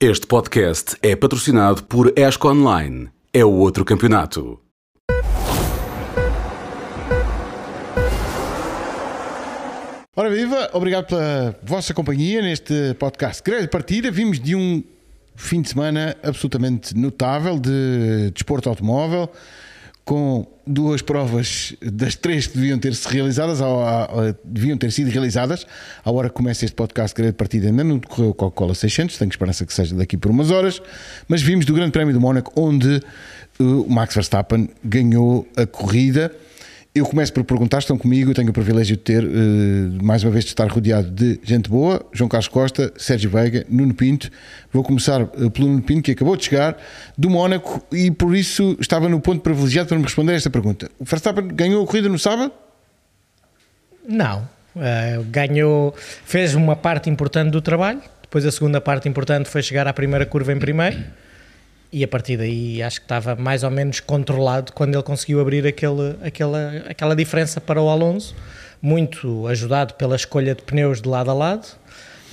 Este podcast é patrocinado por Esco Online. É o outro campeonato. Ora viva, obrigado pela vossa companhia neste podcast Grande Partida. Vimos de um fim de semana absolutamente notável de desporto automóvel, com duas provas das três que deviam ter se realizadas, ao- deviam ter sido realizadas. À hora que começa este podcast Grande Partida ainda não decorreu o Coca-Cola 600, tenho esperança que seja daqui por umas horas, mas vimos do Grande Prémio do Mónaco, onde uh, o Max Verstappen ganhou a corrida. Eu começo por perguntar, estão comigo, tenho o privilégio de ter, eh, mais uma vez, de estar rodeado de gente boa, João Carlos Costa, Sérgio Veiga, Nuno Pinto. Vou começar eh, pelo Nuno Pinto, que acabou de chegar do Mónaco e por isso estava no ponto privilegiado para me responder esta pergunta. O Verstappen ganhou a corrida no sábado? Não. Eh, ganhou, fez uma parte importante do trabalho, depois a segunda parte importante foi chegar à primeira curva em primeiro e a partir daí acho que estava mais ou menos controlado quando ele conseguiu abrir aquele, aquela, aquela diferença para o Alonso, muito ajudado pela escolha de pneus de lado a lado.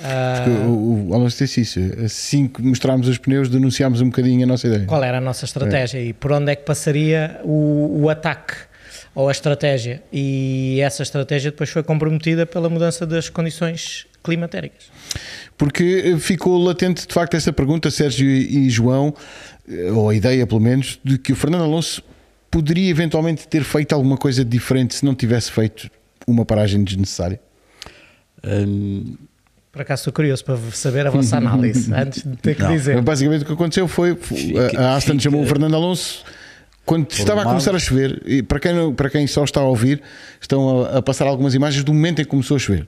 Ah, O, o Alonso disse isso. Assim que mostrámos os pneus, denunciámos um bocadinho a nossa ideia. qual era a nossa estratégia e por onde é que passaria o, o ataque ou a estratégia. E essa estratégia depois foi comprometida pela mudança das condições climatéricas. Porque ficou latente de facto essa pergunta, Sérgio e João, eh, ou a ideia pelo menos, de que o Fernando Alonso poderia eventualmente ter feito alguma coisa diferente se não tivesse feito uma paragem desnecessária. Hum, Por acaso estou curioso para saber a vossa análise antes de ter que Não. dizer. Basicamente o que aconteceu foi a Aston chamou o Fernando Alonso quando estava a começar a chover. E para quem, para quem só está a ouvir, estão a, a passar algumas imagens do momento em que começou a chover.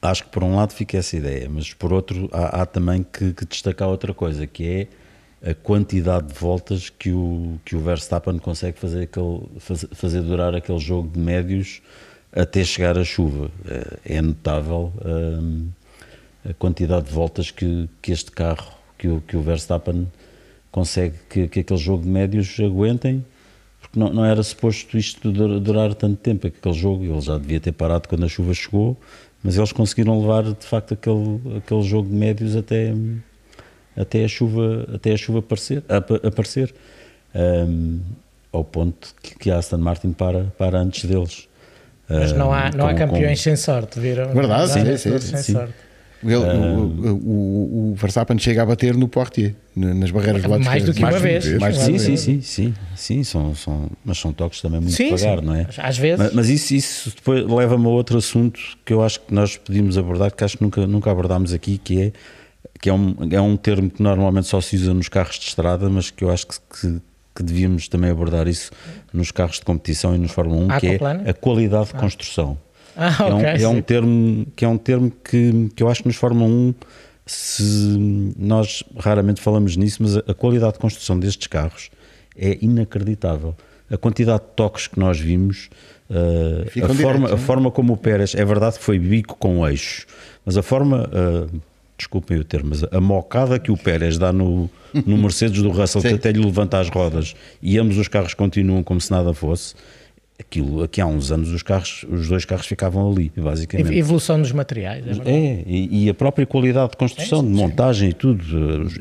acho que por um lado fica essa ideia, mas por outro há, há também que, que destacar outra coisa, que é a quantidade de voltas que o, que o Verstappen consegue fazer, aquele, faz- fazer durar aquele jogo de médios até chegar a chuva. É, é notável hum, a quantidade de voltas que, que este carro, que o, que o Verstappen consegue que, que aquele jogo de médios aguentem, porque não, não era suposto isto dur- durar tanto tempo, aquele jogo, ele já devia ter parado quando a chuva chegou, mas eles conseguiram levar de facto aquele, aquele jogo de médios até, até a chuva, até a chuva aparecer, apa- aparecer Hum, ao ponto que, que a Aston Martin para, para antes deles. Mas não há, Hum, não há com- campeões com- sem sorte, viram? Verdade, há sim, sim, todos sim, sem sim. sorte. Ele- o, o, o, o Verstappen chega a bater no Portier, nas barreiras do lado Mais do que uma vez. Mais do que Sim, uma sim, vez. sim, sim, sim, são, são, mas são toques também muito Sim, devagar, sim. não é? Às vezes. Mas, mas isso, isso depois leva-me a outro assunto que eu acho que nós podíamos abordar, que acho que nunca, nunca abordámos aqui, que é que é um, é um termo que normalmente só se usa nos carros de estrada, mas que eu acho que, que, que devíamos também abordar isso nos carros de competição e nos Fórmula 1, que é a qualidade de construção. Ah, é, um, ok. é um termo que é um termo que, que eu acho que nos Fórmula 1 se nós raramente falamos nisso, mas a, qualidade de construção destes carros é inacreditável. A quantidade de toques que nós vimos, uh, a, forma, a é? forma como o Pérez, é verdade que foi bico com eixo, mas a forma, uh, desculpem o termo, mas a mocada que o Pérez dá no, no Mercedes do Russell, que até lhe levanta as rodas e ambos os carros continuam como se nada fosse, aquilo, aqui há uns anos os carros, os dois carros ficavam ali, basicamente. Evolução dos materiais. É. É, e, e a própria qualidade de construção, É, sim, de montagem e tudo.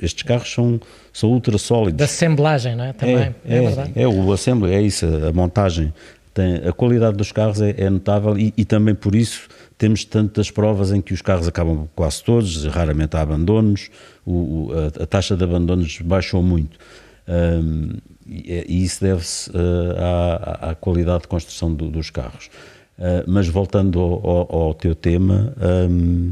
eh, Estes carros são, são ultra sólidos. Da assemblagem, não é? Também. é, É, é, verdade. é, o assembly, é isso, a, a montagem. Tem, a qualidade dos carros é, é notável e, e também por isso temos tantas provas em que os carros acabam quase todos, raramente há abandonos, o, o- a, a taxa de abandonos baixou muito. Ahm, e, é- e isso deve-se eh, à, à- qualidade de construção do- dos carros. Ah, mas voltando ao, ao- ao teu tema, ahm,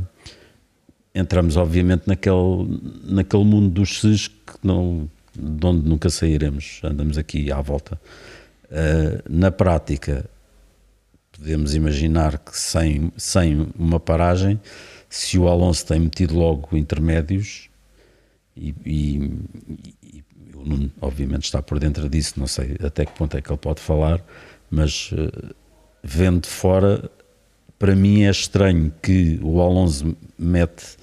entramos obviamente naquele, naquele mundo dos SES que não, de onde nunca sairemos, andamos aqui à volta. Uh, na prática, podemos imaginar que sem, sem uma paragem, se o Alonso tem metido logo intermédios, e, e- e o Nuno obviamente está por dentro disso, não sei até que ponto é que ele pode falar, mas uh, vendo de fora, para mim é estranho que o Alonso mete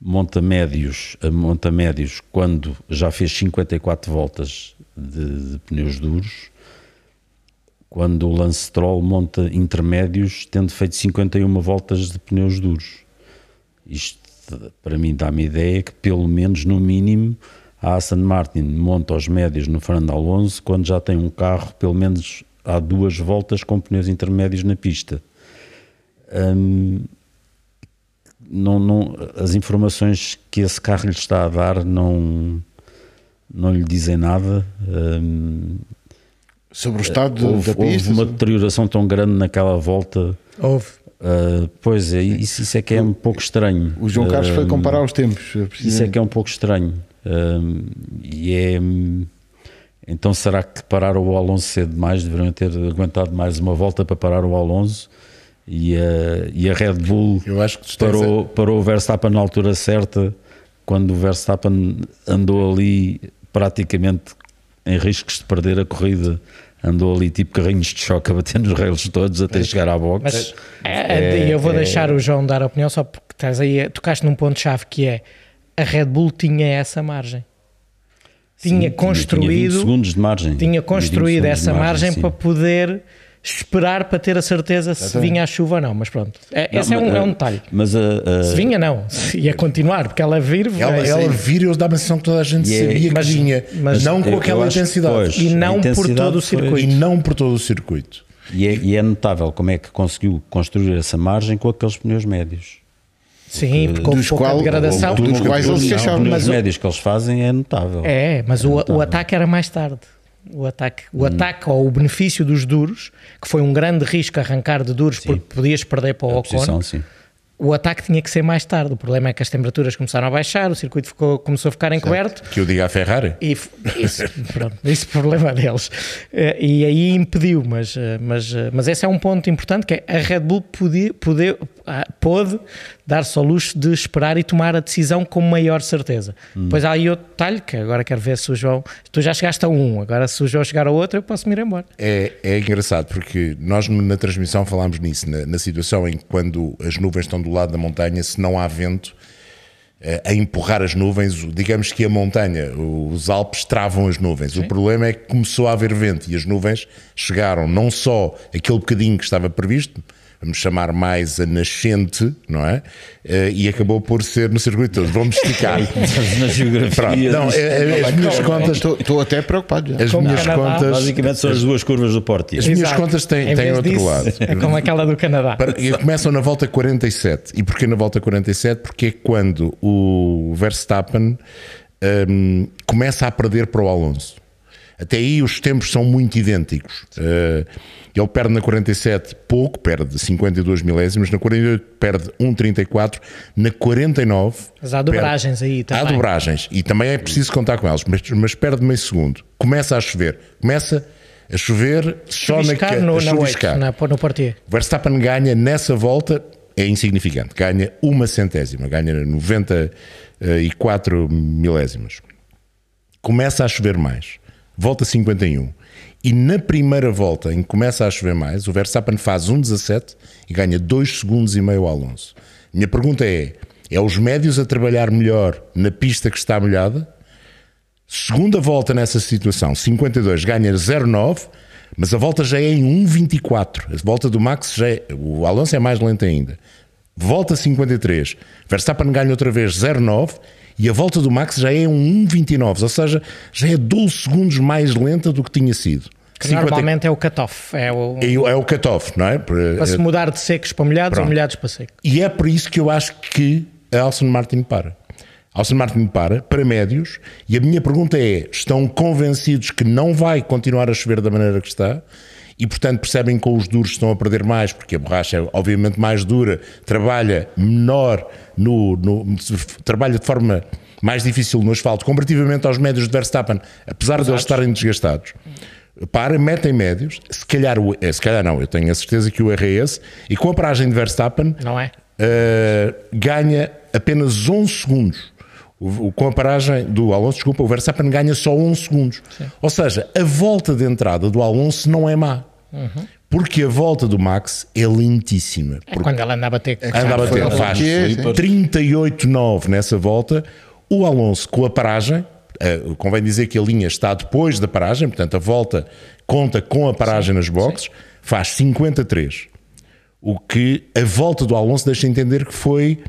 monta médios monta médios quando já fez 54 voltas de, de pneus duros quando o Lance Stroll monta intermédios tendo feito 51 voltas de pneus duros. Isto para mim dá-me a ideia que pelo menos no mínimo a Aston Martin monta os médios no Fernando Alonso quando já tem um carro pelo menos há duas voltas com pneus intermédios na pista. Hum, não, não, as informações que esse carro lhe está a dar não, não lhe dizem nada. Hum, Sobre o estado houve, da pista. houve uma deterioração tão grande naquela volta. Houve. Uh, pois é, isso, isso, é que é um pouco estranho. O João Carlos foi comparar os tempos. Isso é que é um pouco estranho. Uh, e é. Então será que pararam o Alonso cedo demais? Deveriam ter aguentado mais uma volta para parar o Alonso e a, e a Red Bull parou, a... parou o Verstappen na altura certa, quando o Verstappen andou ali praticamente em riscos de perder a corrida andou ali tipo carrinhos de choque a bater nos rails todos até mas, chegar à box. Mas é, é, eu vou é, deixar o João dar a opinião só porque estás aí, tocaste num ponto-chave que é a Red Bull tinha essa margem. Tinha sim, construído tinha, segundos de margem. Tinha construído essa margem, margem para poder esperar para ter a certeza se vinha a chuva ou não, mas pronto, é, não, esse é, um, é um detalhe. Mas, uh, uh, se vinha, não, ia continuar, porque ela vir. Ela, ela vir, eu dava a sensação que toda a gente yeah, sabia mas, que vinha, mas não com aquela intensidade. Pois, e não por todo o circuito. Foi. E não por todo o circuito. E é, e é notável como é que conseguiu construir essa margem com aqueles pneus médios. Sim, porque houve pouca qual, degradação. Dos quais eles queixavam. Os médios que eles fazem é notável. É, mas é o, o ataque era mais tarde o ataque, o hum. ataque ou o benefício dos duros, que foi um grande risco arrancar de duros sim. porque podias perder para o Ocon. O ataque tinha que ser mais tarde. O problema é que as temperaturas começaram a baixar, o circuito ficou, começou a ficar encoberto. Que eu diga a Ferrari. E, isso, pronto, esse é problema deles. Eh, e aí impediu, mas, eh, mas, eh, mas esse é um ponto importante que é a Red Bull podia, poder, ah, pôde dar-se ao luxo de esperar e tomar a decisão com maior certeza. Hum. Pois há aí outro detalhe que agora quero ver se o João. Tu já chegaste a um, agora se o João chegar a outro, eu posso me ir embora. É, é engraçado porque nós na transmissão falámos nisso, na, na situação em que quando as nuvens estão do lado da montanha, se não há vento eh, a empurrar as nuvens, digamos que a montanha, os Alpes travam as nuvens. Sim. O problema é que começou a haver vento e as nuvens chegaram não só aquele bocadinho que estava previsto, vamos chamar mais a nascente, não é? Uh, e acabou por ser no circuito todo. Vamos esticar. Na geografia. Não, é, é, as minhas contas. Estou até preocupado. Já. As minhas Canadá, contas. Basicamente são as duas curvas do Porto. As minhas contas têm, têm outro disso, lado. É como aquela do Canadá. Para, começam na volta 47. E porquê na volta 47? Porque é quando o Verstappen um, começa a perder para o Alonso. Até aí os tempos são muito idênticos. Uh, ele perde na 47 pouco, perde 52 milésimos, na 48 perde 1,34, na 49. Mas há dobragens perde, aí também. Há dobragens e também é preciso contar com elas, mas, mas perde meio segundo. Começa a chover, começa a chover só chuviscar na, no, na 8, na, no partido. Verstappen ganha nessa volta, é insignificante, ganha uma centésima, ganha 94 milésimos. Começa a chover mais, volta 51 e na primeira volta, em que começa a chover mais, o Verstappen faz 1,17 e ganha 2 segundos e meio ao Alonso. Minha pergunta é: é os médios a trabalhar melhor na pista que está molhada? Segunda volta nessa situação, 52 ganha 0,9, mas a volta já é em 1,24. A volta do Max já é, o Alonso é mais lento ainda. Volta 53, Verstappen ganha outra vez 0,9 e a volta do Max já é um 1,29, ou seja, já é 12 segundos mais lenta do que tinha sido. Que 50... normalmente é o cut-off. É o, é, é o cut-off, não é? Para se mudar de secos para molhados Pronto. ou molhados para secos. E é por isso que eu acho que a Alson Martin para. Alson Martin para, para médios, e a minha pergunta é: estão convencidos que não vai continuar a chover da maneira que está? e, portanto, percebem que os duros estão a perder mais, porque a borracha é obviamente mais dura, trabalha menor no, no trabalha de forma mais difícil no asfalto, comparativamente aos médios de Verstappen, apesar de eles estarem desgastados. Para, metem médios, se calhar, eh, se calhar não, eu tenho a certeza que o erro é esse, e com a paragem de Verstappen não é? Uh, ganha apenas 11 segundos. O, com a paragem do Alonso, desculpa, o Verstappen ganha só 11 segundos. Sim. Ou seja, a volta de entrada do Alonso não é má. Uhum. Porque a volta do Max é lentíssima. É quando ela anda a bater. É anda a bater, faz 38,9 nessa volta. O Alonso, com a paragem, uh, convém dizer que a linha está depois da paragem, portanto a volta conta com a paragem sim, nas boxes, sim. faz 53. O que a volta do Alonso deixa entender que foi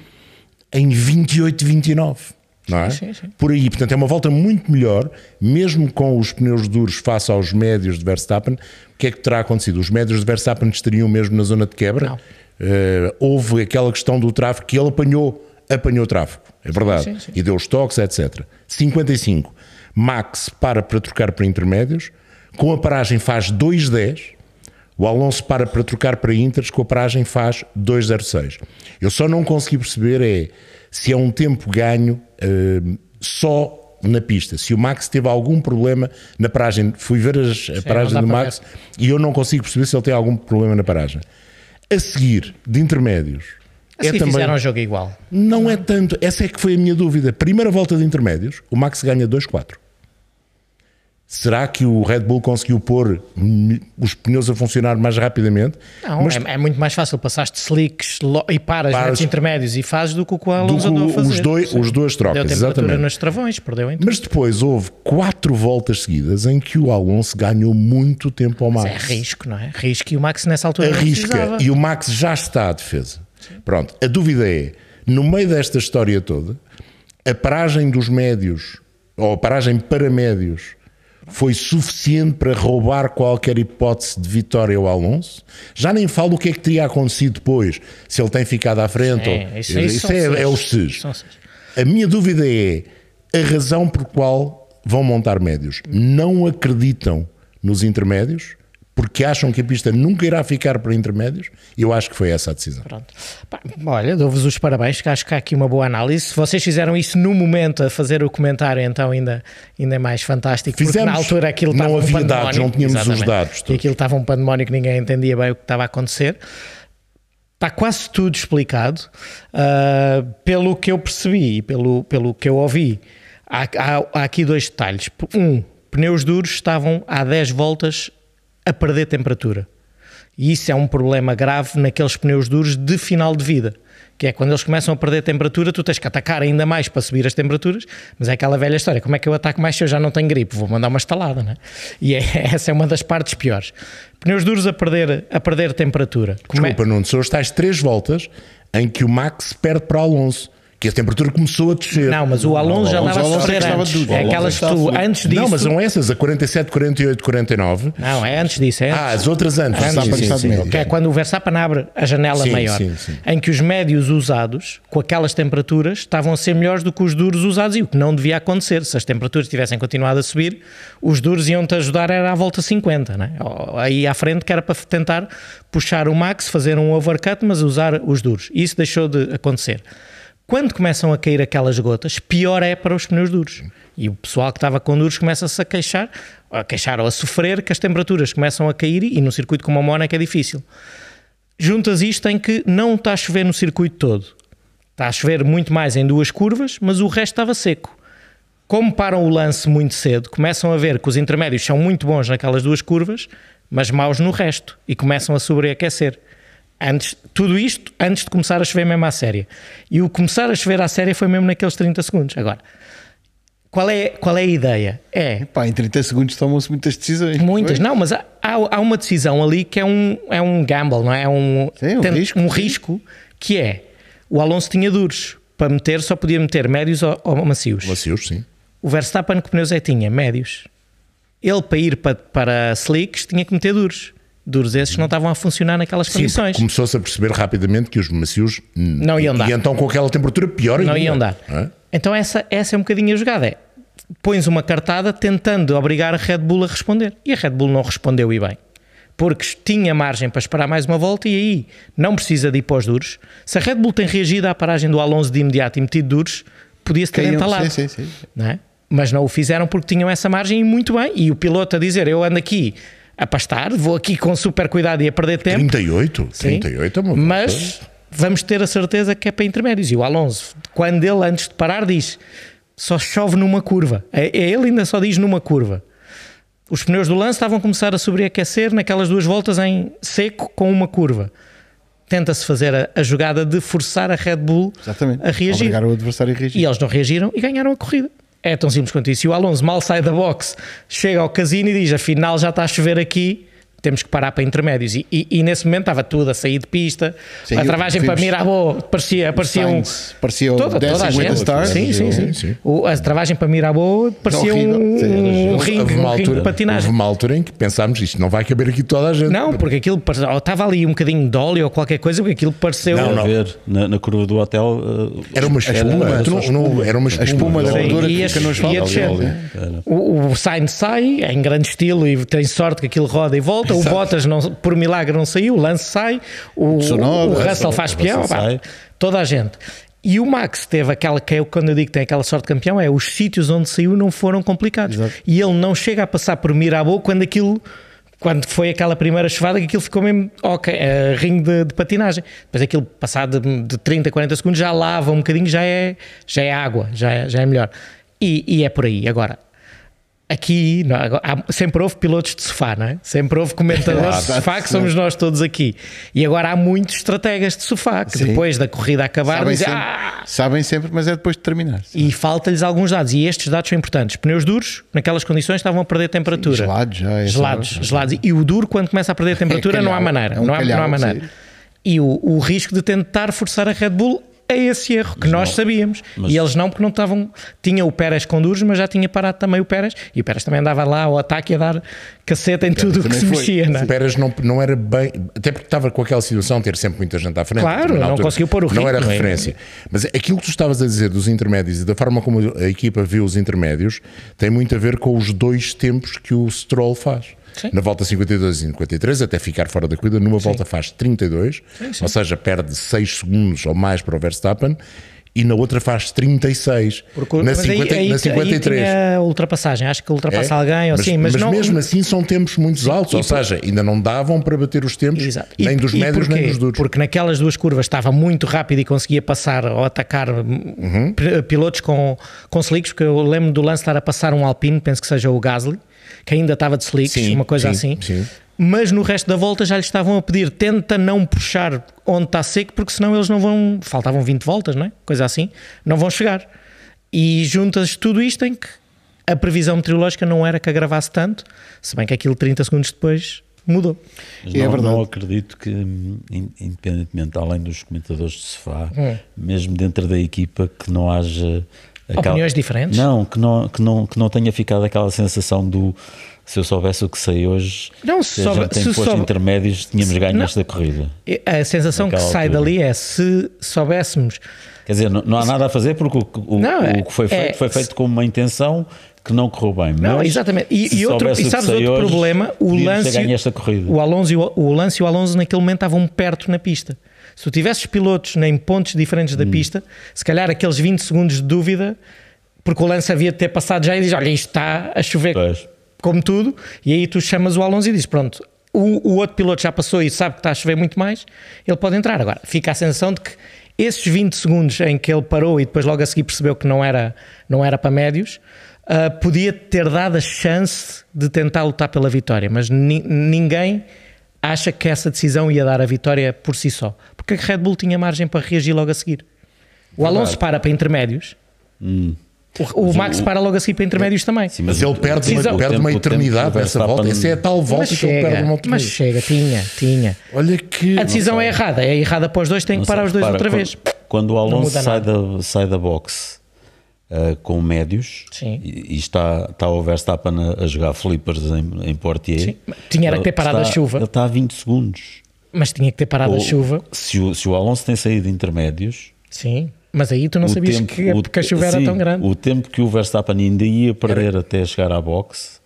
em 28, 29. Não é? Sim. Por aí, portanto, é uma volta muito melhor, mesmo com os pneus duros face aos médios de Verstappen. O que é que terá acontecido? Os médios de Verstappen estariam mesmo na zona de quebra. Eh, houve aquela questão do tráfego que ele apanhou, apanhou tráfego, é verdade, Sim, sim. e deu os toques, etc. 55. Max para para trocar para intermédios, com a paragem faz 2,10. O Alonso para para trocar para Inters, com a paragem faz 2,06. Eu só não consegui perceber é se é um tempo ganho eh, só na pista. Se o Max teve algum problema na paragem, fui ver as, a paragem não dá do Max e eu não consigo perceber se ele tem algum problema na paragem. A seguir, de intermédios, é também. fizeram o jogo igual. Não é tanto, essa é que foi a minha dúvida. Primeira volta de intermédios, o Max ganha 2-4. Será que o Red Bull conseguiu pôr os pneus a funcionar mais rapidamente? Não, Mas é, é muito mais fácil passaste slicks e paras, Paras. metes intermédios e fazes do que o do Alonso andou a fazer. os, dois, os duas trocas, Deu exatamente. nos travões, perdeu em tudo. Mas depois houve quatro voltas seguidas em que o Alonso ganhou muito tempo ao Max. É risco, não é? Risco e o Max nessa altura arrisca precisava. e o Max já está à defesa. Pronto, a dúvida é: no meio desta história toda, a paragem dos médios, ou a paragem para médios, foi suficiente para roubar qualquer hipótese de vitória ao Alonso? Já nem falo o que é que teria acontecido depois, se ele tem ficado à frente. É, ou, isso- isso isso é, é os SES. A minha dúvida é a razão por qual vão montar médios. Não acreditam nos intermédios porque acham que a pista nunca irá ficar para intermédios. Eu acho que foi essa a decisão. Pronto. Olha, dou-vos os parabéns, que acho que há aqui uma boa análise. Se vocês fizeram isso no momento a fazer o comentário, então ainda, ainda é mais fantástico. porque Fizemos. na altura aquilo Não estava um havia dados, não tínhamos os dados E todos. aquilo estava um pandemónio que ninguém entendia bem o que estava a acontecer. Está quase tudo explicado. Ah, pelo que eu percebi e pelo, pelo que eu ouvi, há, há- há aqui dois detalhes. Um, pneus duros estavam há 10 voltas a perder temperatura. E isso é um problema grave naqueles pneus duros de final de vida. Que é quando eles começam a perder temperatura, tu tens que atacar ainda mais para subir as temperaturas, mas é aquela velha história: como é que eu ataco mais se eu já não tenho gripe? Vou mandar uma estalada, né? E é, essa é uma das partes piores. Pneus duros a perder, a perder temperatura. Como é- Desculpa, Nuno, são as tais três voltas em que o Max perde para Alonso, que a temperatura começou a descer. Não, mas o Alonso já andava a sofrer estava antes. É aquelas é que tu, estava antes disso. Não, mas são essas, a 47, 48, 49. Não, é antes disso. É antes. Ah, as outras antes. Antes Sim, sim, sim. Que é quando o Verstappen abre a janela Sim, maior, sim, sim. em que os médios usados, com aquelas temperaturas, estavam a ser melhores do que os duros usados, e o que não devia acontecer. Se as temperaturas tivessem continuado a subir, os duros iam-te ajudar era à volta 50, né? Aí à frente, que era para tentar puxar o max, fazer um overcut, mas usar os duros. Isso deixou de acontecer. Quando começam a cair aquelas gotas, pior é para os pneus duros. E o pessoal que estava com duros começa-se a queixar, a queixar ou a sofrer que as temperaturas começam a cair e num circuito como a Mónaco é difícil. Juntas isto em que não está a chover no circuito todo. Está a chover muito mais em duas curvas, mas o resto estava seco. Como param o lance muito cedo, começam a ver que os intermédios são muito bons naquelas duas curvas, mas maus no resto e começam a sobreaquecer. Antes, tudo isto antes de começar a chover mesmo à séria. E o começar a chover à séria foi mesmo naqueles 30 segundos. Agora, qual é, qual é a ideia? É Pá, em 30 segundos tomam-se muitas decisões. Muitas, Foi? não, mas há, há há uma decisão ali que é um, é um gamble, não é? É um, Sim, um tem- risco, um risco que é o Alonso tinha duros para meter, só podia meter médios ou, ou macios. Macios, sim. O Verstappen que pneus é que tinha médios. Ele para ir para, para slicks tinha que meter duros. Duros esses não estavam a funcionar naquelas Sim, condições. começou-se a perceber rapidamente que os macios Não iam dar. E então com aquela temperatura pior ainda. não iam dar. é? Então essa, essa é um bocadinho a jogada. É, pões uma cartada tentando obrigar a Red Bull a responder. E a Red Bull não respondeu e bem. Porque tinha margem para esperar mais uma volta e aí não precisa de ir para os duros. Se a Red Bull tem reagido à paragem do Alonso de imediato e metido duros, podia-se ter entalado. Sim, sim, sim. não é? Mas não o fizeram porque tinham essa margem e muito bem. E o piloto a dizer: Eu ando aqui a pastar, vou aqui com super cuidado e a perder tempo. 38? Sim. 38 é uma Mas vamos ter a certeza que é para intermédios. E o Alonso, quando ele antes de parar, diz: só chove numa curva. É, é ele ainda só diz numa curva. Os pneus do lance estavam a começar a sobreaquecer naquelas duas voltas em seco com uma curva. Tenta-se fazer a, a jogada de forçar a Red Bull Exatamente. a reagir. Obrigar o adversário a reagir. E eles não reagiram e ganharam a corrida. É tão simples quanto isso. E o Alonso mal sai da box, chega ao casino e diz: afinal já está a chover aqui, temos que parar para intermédios. E, e- e nesse momento estava tudo a sair de pista, Sim, a travagem para Mirabô parecia, parecia um. Parecia o Toda, toda a gente. Stars. Sim, sim, sim. Sim. O- a travagem para Mirabô parecia Horrível. um, Sim, um ringue, um uma ringue altura, de patinagem. houve uma altura em que pensámos isto não vai caber aqui toda a gente. Não, porque aquilo parecia- ou estava ali um bocadinho de óleo ou qualquer coisa, porque aquilo pareceu. Não, a não. ver na, na curva do hotel. uh, Era uma espuma. era não- não- era uma espuma. espuma da gordura e que fica no asfalto. O, o Sainz sai em grande estilo e tem sorte que aquilo roda e volta. O Bottas, não, por milagre, não saiu. O Lance sai. O, o Russell Russell, faz peão. Toda a gente. E o Max teve aquela que eu, quando eu digo que tem aquela sorte de campeão, é os sítios onde saiu não foram complicados. E ele não chega a passar por Mirabô quando aquilo. Quando foi aquela primeira chuvada, que aquilo ficou mesmo, ok, é, ringue de, de patinagem. Depois aquilo, passado de, de 30, 40 segundos, já lava um bocadinho, já é, já é água, já é, já é melhor. E, e é por aí. Agora, aqui não, agora, há- sempre houve pilotos de sofá, não é? Sempre houve comentadores de sofá que somos nós todos aqui. E agora há muitos estrategas de sofá que Sim. depois da corrida acabar Sabem dizem, sempre, ah, sabem sempre, mas é depois de terminar. e falta-lhes alguns dados. E estes dados são importantes. Pneus duros, naquelas condições, estavam a perder temperatura. Gelados já. essa Gelados, gelados. E o duro, quando começa a perder temperatura, não há calhau, maneira. é um não, há, não há calhau, maneira. sim. E o, o risco de tentar forçar a Red Bull é esse erro que nós sabíamos. mas- E eles não, porque não estavam. Tinha o Pérez com duros, mas já tinha parado também o Pérez. E o Pérez também andava lá ao ataque a dar caceta em tudo o que se foi. mexia. Não é? O Pérez não, não era bem. Até porque estava com aquela situação de ter sempre muita gente à frente. Claro, não conseguiu pôr o Não era ritmo, é. referência. Mas aquilo que tu estavas a dizer dos intermédios e da forma como a equipa viu os intermédios tem muito a ver com os dois tempos que o Stroll faz. Sim. Na volta 52 e 53, até ficar fora da corrida, numa volta faz 32, ou seja, perde 6 segundos ou mais para o Verstappen, e na outra faz 36. Porque- na, mas aí- 50, aí, na aí 53. tinha ultrapassagem. Acho que ultrapassa É? alguém ou assim, mas, não. mesmo assim são tempos muito altos, ou por- seja, ainda não davam para bater os tempos Exato. nem E- dos e médios nem porquê? dos duros. Porque naquelas duas curvas estava muito rápido e conseguia passar ou atacar Uhum. p- pilotos com, com slicks, porque eu lembro do lance estar a passar um Alpine, penso que seja o Gasly, que ainda estava de slicks, Sim, uma coisa sim, assim. sim. Mas no resto da volta já lhe estavam a pedir, tenta não puxar onde está seco, porque senão eles não vão. Faltavam 20 voltas, não é? Coisa assim, não vão chegar. E juntas tudo isto em que a previsão meteorológica não era que agravasse tanto, se bem que aquilo 30 segundos depois mudou. Mas É não, verdade. não acredito que, in- independentemente, além dos comentadores de sofá, Hum. mesmo dentro da equipa, que não haja. Opiniões diferentes? Não, que não, que, não, que não tenha ficado aquela sensação do. Se eu soubesse o que sei hoje, Não, se, se a soube- gente tem se posto soube- intermédios, tínhamos ganho Não. esta corrida. A sensação que sai altura. dali é se soubéssemos. Quer dizer, não, não há nada a fazer porque o, o- Não, o é- que foi feito é- foi feito com uma intenção que não correu bem. Não, exatamente. E, e outro, e sabes outro hoje, problema? O lance, esta corrida. o Alonso o, o Lance e o Alonso naquele momento estavam perto na pista. Se tu tivesses pilotos em pontos diferentes Hum. da pista, se calhar aqueles 20 segundos de dúvida, porque o Lance havia de ter passado já e diz: Olha, isto está a chover Pois. como tudo, e aí tu chamas o Alonso e dizes: Pronto, o, o outro piloto já passou e sabe que está a chover muito mais, ele pode entrar. Agora, fica a sensação de que esses 20 segundos em que ele parou e depois logo a seguir percebeu que não era, não era para médios, ah, podia ter dado a chance de tentar lutar pela vitória, mas ni- ninguém acha que essa decisão ia dar a vitória por si só, porque a Red Bull tinha margem para reagir logo a seguir. O Alonso para para intermédios. O, o Max para logo a seguir para intermédios também. Sim, Mas ele perde, uma, perde O uma o tempo eternidade nessa volta. Essa é a tal volta Mas que ele perde chega, uma outra mas chega, tinha, tinha. Olha que. A decisão é errada, é errada para os dois, tem que parar os dois repara, outra quando- vez. Quando o Alonso sai da, sai da box ah, com médios Sim. e, e está, está o Verstappen a, a jogar flippers em, em Portier, Sim. Tinha era que ter parado está- a chuva. Ele está a 20 segundos. Mas tinha que ter parado a Ou- chuva, Se o, se o Alonso tem saído de intermédios, sim. Mas aí tu não sabias tempo, que, o- que a chuva era sim, tão grande. O tempo que o Verstappen ainda ia perder até chegar à box,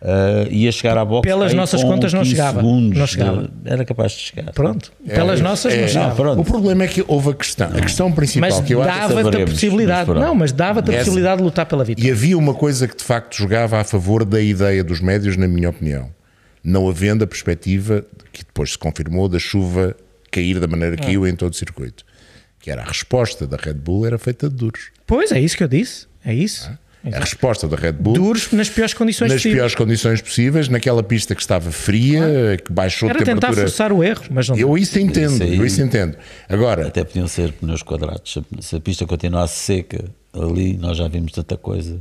ah, ia chegar à box. Pelas nossas contas não 15 chegava. Não chegava. de- era capaz de chegar. Pronto, pelas nossas é, não chegava. pronto. O problema é que houve a questão. A questão principal Mas que eu acho. dava-te a possibilidade. mas. Não, mas dava-te a possibilidade de lutar pela vitória. E havia uma coisa que de facto jogava a favor da ideia dos médios, na minha opinião. Não havendo a perspectiva, que depois se confirmou, da chuva cair da maneira que Ah. caiu em todo o circuito. Que era a resposta da Red Bull era feita de duros. Pois, é isso que eu disse. É isso. A resposta da Red Bull Duros nas piores condições nas possíveis. piores condições possíveis, naquela pista que estava fria, que baixou Era a tentar temperatura. forçar o erro, mas não. Eu isso entendo, Isso aí- eu isso entendo. Agora, Até podiam ser pneus quadrados. Se a pista continuasse seca ali, nós já vimos tanta coisa.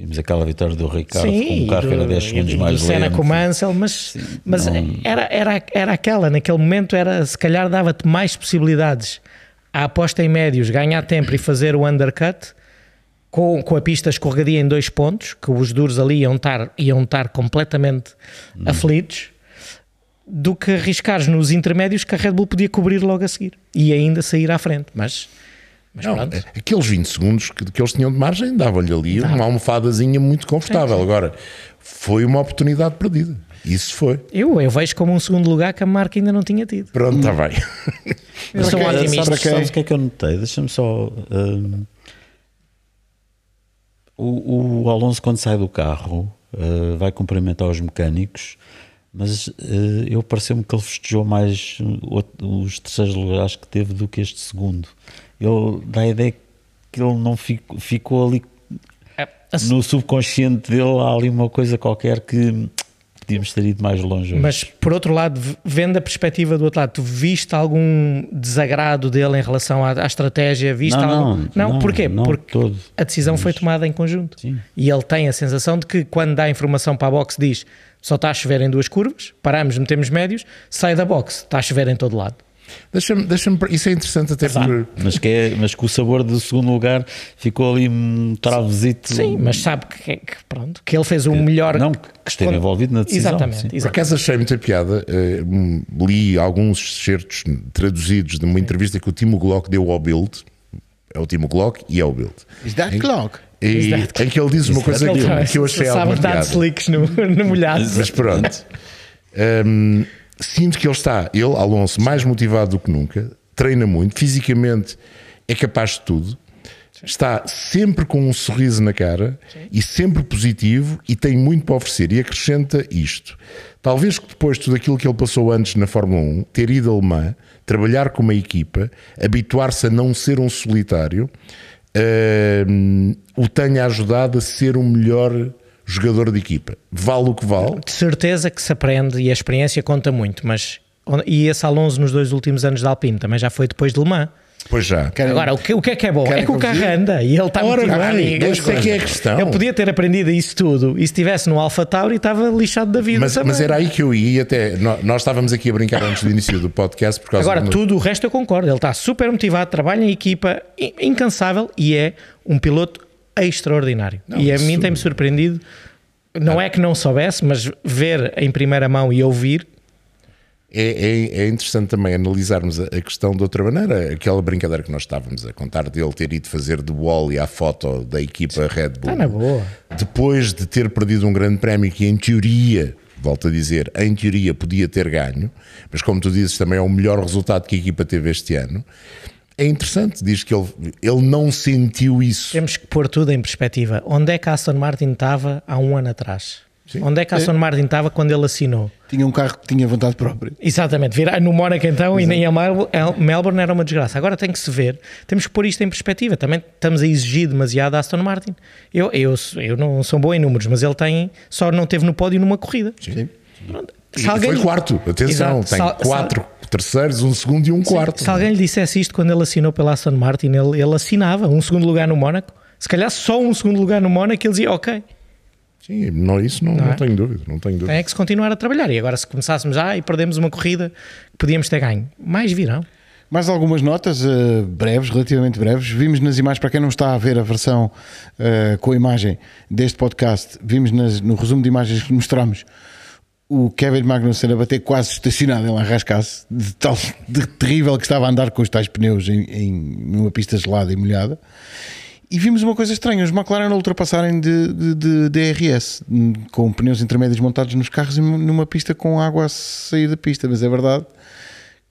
Vimos aquela vitória do Ricardo com Sim, um carro que era 10 segundos e do, mais Senna lento. com o Mansell, mas, mas não- era, era, era aquela, naquele momento era, se calhar dava-te mais possibilidades a aposta em médios, ganhar tempo e fazer o undercut com, com a pista escorregadia em dois pontos, que os duros ali iam estar, iam estar completamente Hum. aflitos, do que arriscares nos intermédios que a Red Bull podia cobrir logo a seguir e ainda sair à frente. Mas, mas Não, pronto. é- aqueles 20 segundos que, que eles tinham de margem davam-lhe ali uma almofadazinha muito confortável. Agora, foi uma oportunidade perdida. Isso foi. Eu, eu vejo como um segundo lugar que a marca ainda não tinha tido. Pronto, está bem. Eu sou um otimista. para Sabes, sabes o que é que eu notei? Deixa-me só. hum, o, o Alonso, quando sai do carro, uh, vai cumprimentar os mecânicos, mas uh, eu pareceu-me que ele festejou mais os terceiros lugares que teve do que este segundo. Ele dá a ideia que ele não ficou, ficou ali É, no subconsciente dele. Há ali uma coisa qualquer que podíamos ter ido mais longe. hoje. Mas por outro lado, vendo a perspectiva do outro lado, tu viste algum desagrado dele em relação à, à estratégia? Viste Não, algum... não, não, porquê? não Porque todo. a decisão foi tomada em conjunto. Sim. E ele tem a sensação de que quando dá informação para a box diz só está a chover em duas curvas, paramos, metemos médios, sai da box, está a chover em todo lado. Deixa-me, deixa-me, isso é interessante até por. Mas que, é, mas que o sabor do segundo lugar ficou ali um travesito. Sim, mas sabe que, que- pronto, que ele fez o melhor. Não, que esteve envolvido na decisão. Exatamente, sim. Por exatamente. acaso achei muita piada. hum, li alguns excertos traduzidos de uma entrevista que o Timo Glock deu ao Bild. É o Timo Glock e é o Bild. Is that clock? E, em que ele diz uma coisa que, eu- que eu achei sabe alguma dar piada. slicks no, no molhado. Mas pronto. Hum, sinto que ele está, ele, Alonso, mais motivado do que nunca, treina muito, fisicamente é capaz de tudo, está sempre com um sorriso na cara e sempre positivo e tem muito para oferecer. E acrescenta isto: talvez que depois de tudo aquilo que ele passou antes na Fórmula 1, ter ido alemã, trabalhar com uma equipa, habituar-se a não ser um solitário, hum, o tenha ajudado a ser um melhor jogador de equipa. Vale o que vale. De certeza que se aprende e a experiência conta muito, mas e esse Alonso nos dois últimos anos da Alpine também já foi depois de Le Mans. Pois já. Querem- Agora, o que, o que é que é bom? É que o carro anda e ele está Ora motivado. bem, essa é que é a questão. Ele podia ter aprendido isso tudo e se estivesse no Alpha Tauri estava lixado da vida Mas, também. mas era aí que eu ia, até nó- nós estávamos aqui a brincar antes do início do podcast por causa Agora, tudo o resto eu concordo. Ele está super motivado, trabalha em equipa, in- incansável e é um piloto extraordinário. e a mim tem-me surpreendido. Não é que não soubesse, mas ver em primeira mão e ouvir é, é, é interessante também analisarmos a, a questão de outra maneira. Aquela brincadeira que nós estávamos a contar dele ter ido fazer de wall e à foto da equipa Red Bull. está na boa. Depois de ter perdido um grande prémio que, em teoria, volto a dizer, em teoria podia ter ganho, mas como tu dizes, também é o melhor resultado que a equipa teve este ano. É interessante, diz que ele, ele não sentiu isso. Temos que pôr tudo em perspectiva. Onde é que a Aston Martin estava há um ano atrás? Onde é que a Aston Martin estava quando ele assinou? Tinha um carro que tinha vontade própria. Exatamente, virar no Mónaco então e nem a a Melbourne era uma desgraça. Agora tem que se ver, temos que pôr isto em perspectiva. Também estamos a exigir demasiado a Aston Martin. Eu, eu, eu não sou bom em números, mas ele tem, só não teve no pódio numa corrida. Sim. Pronto. E Se alguém- foi quarto, atenção, Exato. tem Sal- quatro terceiros, um segundo e um quarto. Se alguém lhe dissesse isto quando ele assinou pela Aston Martin, ele, ele assinava um segundo lugar no Mónaco. Se calhar só um segundo lugar no Mónaco, ele dizia ok. Sim, não, isso não, Não não, é? tenho dúvida, não tenho dúvida. Tem é que se continuar a trabalhar. E agora, se começássemos já e perdemos uma corrida, podíamos ter ganho. Mais virão. Mais algumas notas eh, breves, relativamente breves. Vimos nas imagens, para quem não está a ver a versão eh, com a imagem deste podcast, vimos nas- no resumo de imagens que mostramos o Kevin Magnussen a bater quase estacionado em Larrascasse, de tal de terrível que estava a andar com os tais pneus em, em numa pista gelada e molhada. E vimos uma coisa estranha: os McLaren a ultrapassarem de, de, de DRS com pneus intermédios montados nos carros numa pista com água a sair da pista. Mas é verdade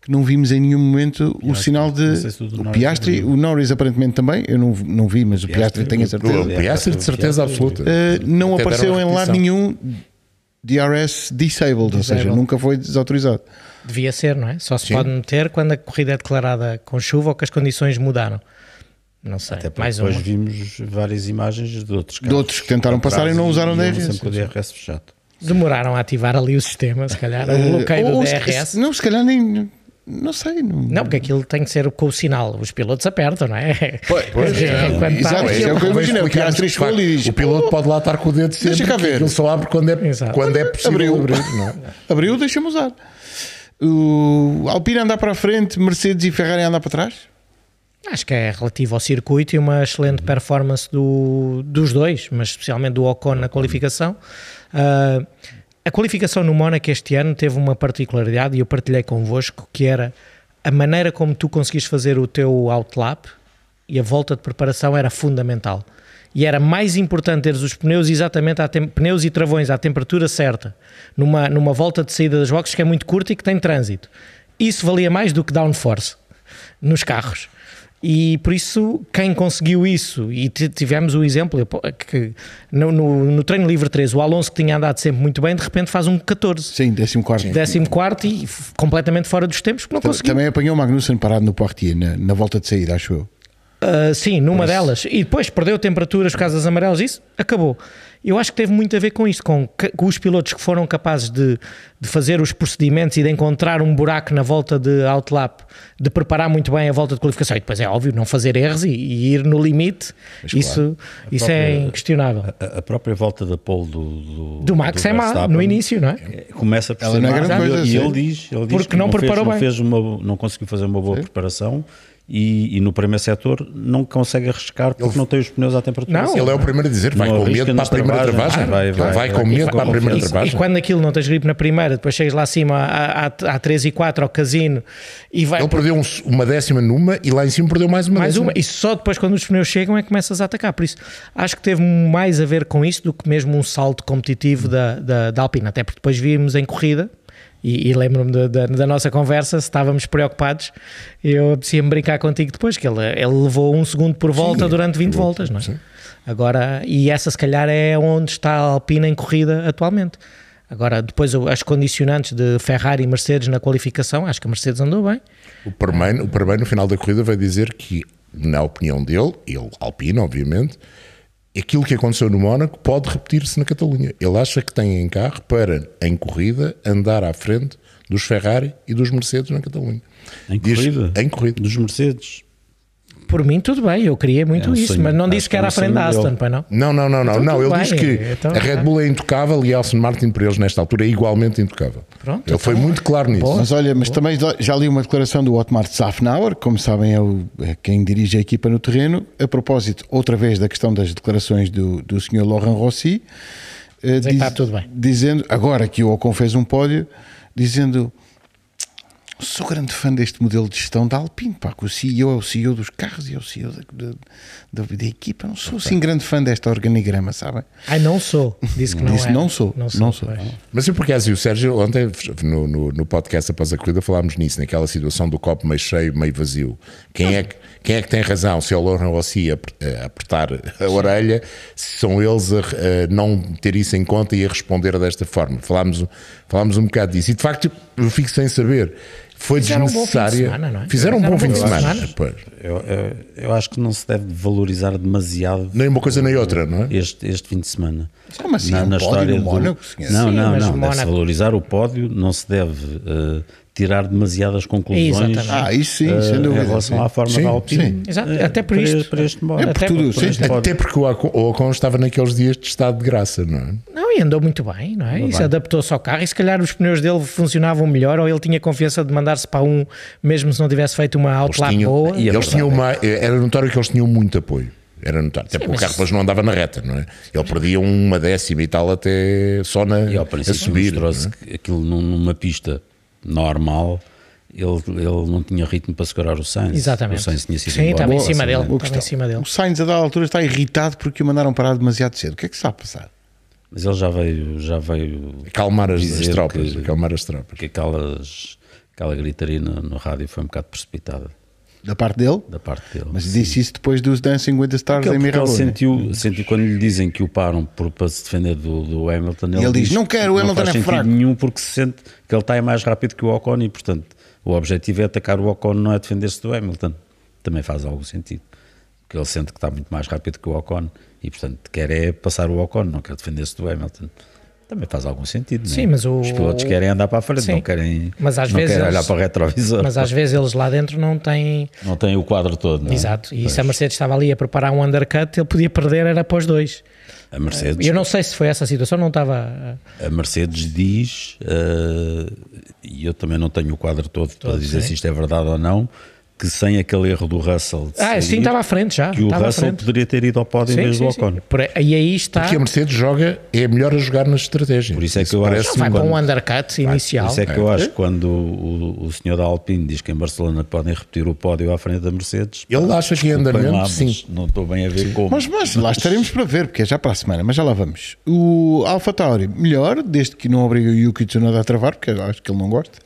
que não vimos em nenhum momento o sinal de se o o Norris Piastri, o Norris aparentemente também. Eu não, não vi, mas o Piastri, tenho a certeza. O Piastri de certeza absoluta. Uh, não Até apareceu em lado nenhum DRS disabled, ou seja, Disabled. nunca foi desautorizado. Devia ser, não é? Só se Sim. pode meter quando a corrida é declarada com chuva ou que as condições mudaram. Não sei. Até porque Mais depois uma. vimos várias imagens de outros De outros que tentaram passar e não usaram DRS. DRS. Sempre com o DRS fechado. Demoraram a ativar ali o sistema, se calhar. O bloqueio Uh, Ou- do ou se- DRS. Não, se calhar nem, Não sei. Não, Não, porque aquilo tem que ser com o sinal. Os pilotos apertam, não é? Pois, pois, É, quando exato, é o que eu imagino. Que três diz, O piloto pode lá estar com o dedo sempre. Deixa cá ver. Ele só abre quando é, Exato. quando é possível Abriu. abrir. Não é? Abriu, deixa-me usar. O Alpine andar para a frente, Mercedes e Ferrari andar para trás? Acho que é relativo ao circuito e uma excelente performance do, dos dois, mas especialmente do Ocon na qualificação. Ah, a qualificação no Mónaco este ano teve uma particularidade e eu partilhei convosco, que era a maneira como tu conseguiste fazer o teu outlap e a volta de preparação era fundamental. E era mais importante teres os pneus exatamente, à pneus e travões à temperatura certa, numa, numa volta de saída das boxes que é muito curta e que tem trânsito. Isso valia mais do que downforce nos carros. E por isso, quem conseguiu isso, e tivemos o exemplo que no, no- no treino livre 3, o Alonso que tinha andado sempre muito bem, de repente faz um 14, Sim, décimo quarto. décimo quarto e f- completamente fora dos tempos, porque não conseguiu. Também apanhou o Magnussen parado no Poitiers, na, na volta de saída, acho eu. Uh, sim, numa delas. E depois perdeu temperaturas por causa das amarelas, isso acabou. Eu acho que teve muito a ver com isso, com, com os pilotos que foram capazes de, de fazer os procedimentos e de encontrar um buraco na volta de outlap, de preparar muito bem a volta de qualificação. E depois é óbvio, não fazer erros e, e ir no limite. Isso, isso é própria- inquestionável. A, a própria volta da pole do, do, Do Max é má no início, não é? Começa por Ela ser não é má, grande e- coisa, e sim. ele diz, ele diz Porque que não não, fez, preparou não, bem. fez uma, não conseguiu fazer uma boa preparação e, e no primeiro setor não consegue arriscar porque não tem os pneus à temperatura. Não. certa. Ele é o primeiro a dizer: vai Não com medo para a primeira travagem. Vai, Ele vai, vai vai. com medo para a primeira E, e travagem. quando aquilo não tens gripe na primeira, depois chegas lá acima à, à, à 3 e 4 ao casino e vai Ele perdeu um- uma décima numa e lá em cima perdeu mais uma mais décima. uma, e só depois quando os pneus chegam é que começas a atacar. Por isso, acho que teve mais a ver com isso do que mesmo um salto competitivo da, da, da Alpine. Até porque depois vimos em corrida, e, e lembro-me da, nossa conversa, se estávamos preocupados, eu apetecia-me brincar contigo depois, que ele, ele levou um segundo por volta durante 20 voltas, não é? Agora, e essa se calhar é onde está a Alpine em corrida atualmente. Agora, depois as condicionantes de Ferrari e Mercedes na qualificação, acho que a Mercedes andou bem. O Parmein, o Parmein, no final da corrida, vai dizer que, na opinião dele, ele, Alpine, obviamente, aquilo que aconteceu no Mónaco pode repetir-se na Catalunha. Ele acha que tem em carro para, em corrida, andar à frente dos Ferrari e dos Mercedes na Catalunha. Em Diz- corrida? Em corrida. Dos Mercedes. Por mim, tudo bem, eu queria muito É um isso, sonho. mas não disse que é era à frente da Aston, pois não? Não, não, não, não. Então, não. Ele bem. diz que Então, a Red Bull é intocável e a Aston Martin para eles nesta altura é igualmente intocável. Pronto, Ele foi então- muito claro nisso. Mas olha, mas também já li uma declaração do Otmar Safnauer, que, como sabem é, o, é quem dirige a equipa no terreno, a propósito, outra vez, da questão das declarações do, do Sr. Laurent Rossi, eh, que está tudo bem. dizendo, agora que o Ocon fez um pódio, dizendo sou grande fã deste modelo de gestão da Alpine, pá, que o CEO é o CEO dos carros e é o CEO da, da, da, da equipa, não sou assim grande fã desta organigrama, sabem? Ai, não sou. Disse que não Disse, é. não sou, não sou. pois. Mas eu, por acaso, e o Sérgio, ontem no, no, no podcast após a corrida, falámos nisso, naquela situação do copo meio cheio, meio vazio. Quem é que, quem é que tem razão? Se é o Laurent Rossi a aper- a apertar a orelha, se são eles a, a não ter isso em conta e a responder desta forma. Falámos, falámos um bocado disso. E de facto, eu fico sem saber. Foi Fizeram um bom fim de desnecessária. semana, não é? Fizeram um bom fim de semana. semana. Pois. Eu, eu, eu acho que não se deve valorizar demasiado Nem uma coisa nem outra, não é? este, este fim de semana. Como assim? É um pódio no Mónaco, senhor? Não, Sim, não, não. Deve-se Mónaco- valorizar o pódio, não se deve eh, tirar demasiadas conclusões. Ah, isso sim, eh, sem dúvida. em relação sim. à forma Sim, da Alpine. eh, até por isto. Para este modo. É por Até tudo, por sim. este Até porque o Ocon, o Ocon estava naqueles dias de estado de graça, não é? Não, e andou muito bem, não é? Isso adaptou-se ao carro e se calhar os pneus dele funcionavam melhor ou ele tinha confiança de mandar-se para um, mesmo se não tivesse feito uma outlap boa. E eles verdade tinham uma, era notório que eles tinham muito apoio. Era notório. Até porque o carro depois não andava na reta, não é? Ele perdia uma décima e tal até só na, E ao a subir. mostrou-se é? aquilo num- numa pista normal ele, ele não tinha ritmo para segurar o Sainz. Exatamente. O Sainz tinha sido Sim, estava em cima dele. Boa Estava em questão. cima dele. O Sainz a dada altura está irritado porque o mandaram parar demasiado cedo. O que é que está a passar? Mas ele já veio, já veio Acalmar as, as tropas. que- Acalmar as tropas. porque aquelas, aquela gritaria no, no rádio foi um bocado precipitada Da parte dele? da parte dele. Mas disse isso depois dos Dancing with the Stars Porque em porque ele sentiu, sentiu quando lhe dizem que o param por, para se defender do, do Hamilton. Ele, ele diz, "Não quero, o Hamilton faz é fraco." nenhum porque se sente que ele está mais rápido que o Ocon e, portanto, o objetivo é atacar o Ocon, não é defender-se do Hamilton. Também faz algum sentido. Porque ele sente que está muito mais rápido que o Ocon e, portanto, quer é passar o Ocon, não quer defender-se do Hamilton. Também faz algum sentido, é? Sim, mas o- Os pilotos querem andar para a frente, Sim. não querem, Mas às não vezes querem olhar para o retrovisor. Mas às vezes eles lá dentro não têm. Não tem o quadro todo, não é? Exato. E Pois. se a Mercedes estava ali a preparar um undercut, ele podia perder, era para os dois. A Mercedes, Eu não sei se foi essa a situação, não estava. a Mercedes diz, eh, e eu também não tenho o quadro todo para Todo, dizer sim. se isto é verdade ou não, que sem aquele erro do Russell de Ah, sair, sim, estava à frente já. que o Russell frente. poderia ter ido ao pódio em Sim, vez sim, do sim. Ocon. Por- E aí está. Porque a Mercedes joga, é melhor a jogar na estratégia. Por isso é que eu acho- Vai quando- um undercut inicial. Por isso é que eu acho que quando o, o senhor da Alpine diz que em Barcelona podem repetir o pódio à frente da Mercedes, Ele acha que em desculpem andamento, sim. não estou bem a ver como. Mas, mas lá estaremos para ver, porque é já para a semana, mas já lá vamos. O Alpha Tauri, melhor, desde que não obriga o Yuki Tsunoda a travar, porque acho que ele não gosta.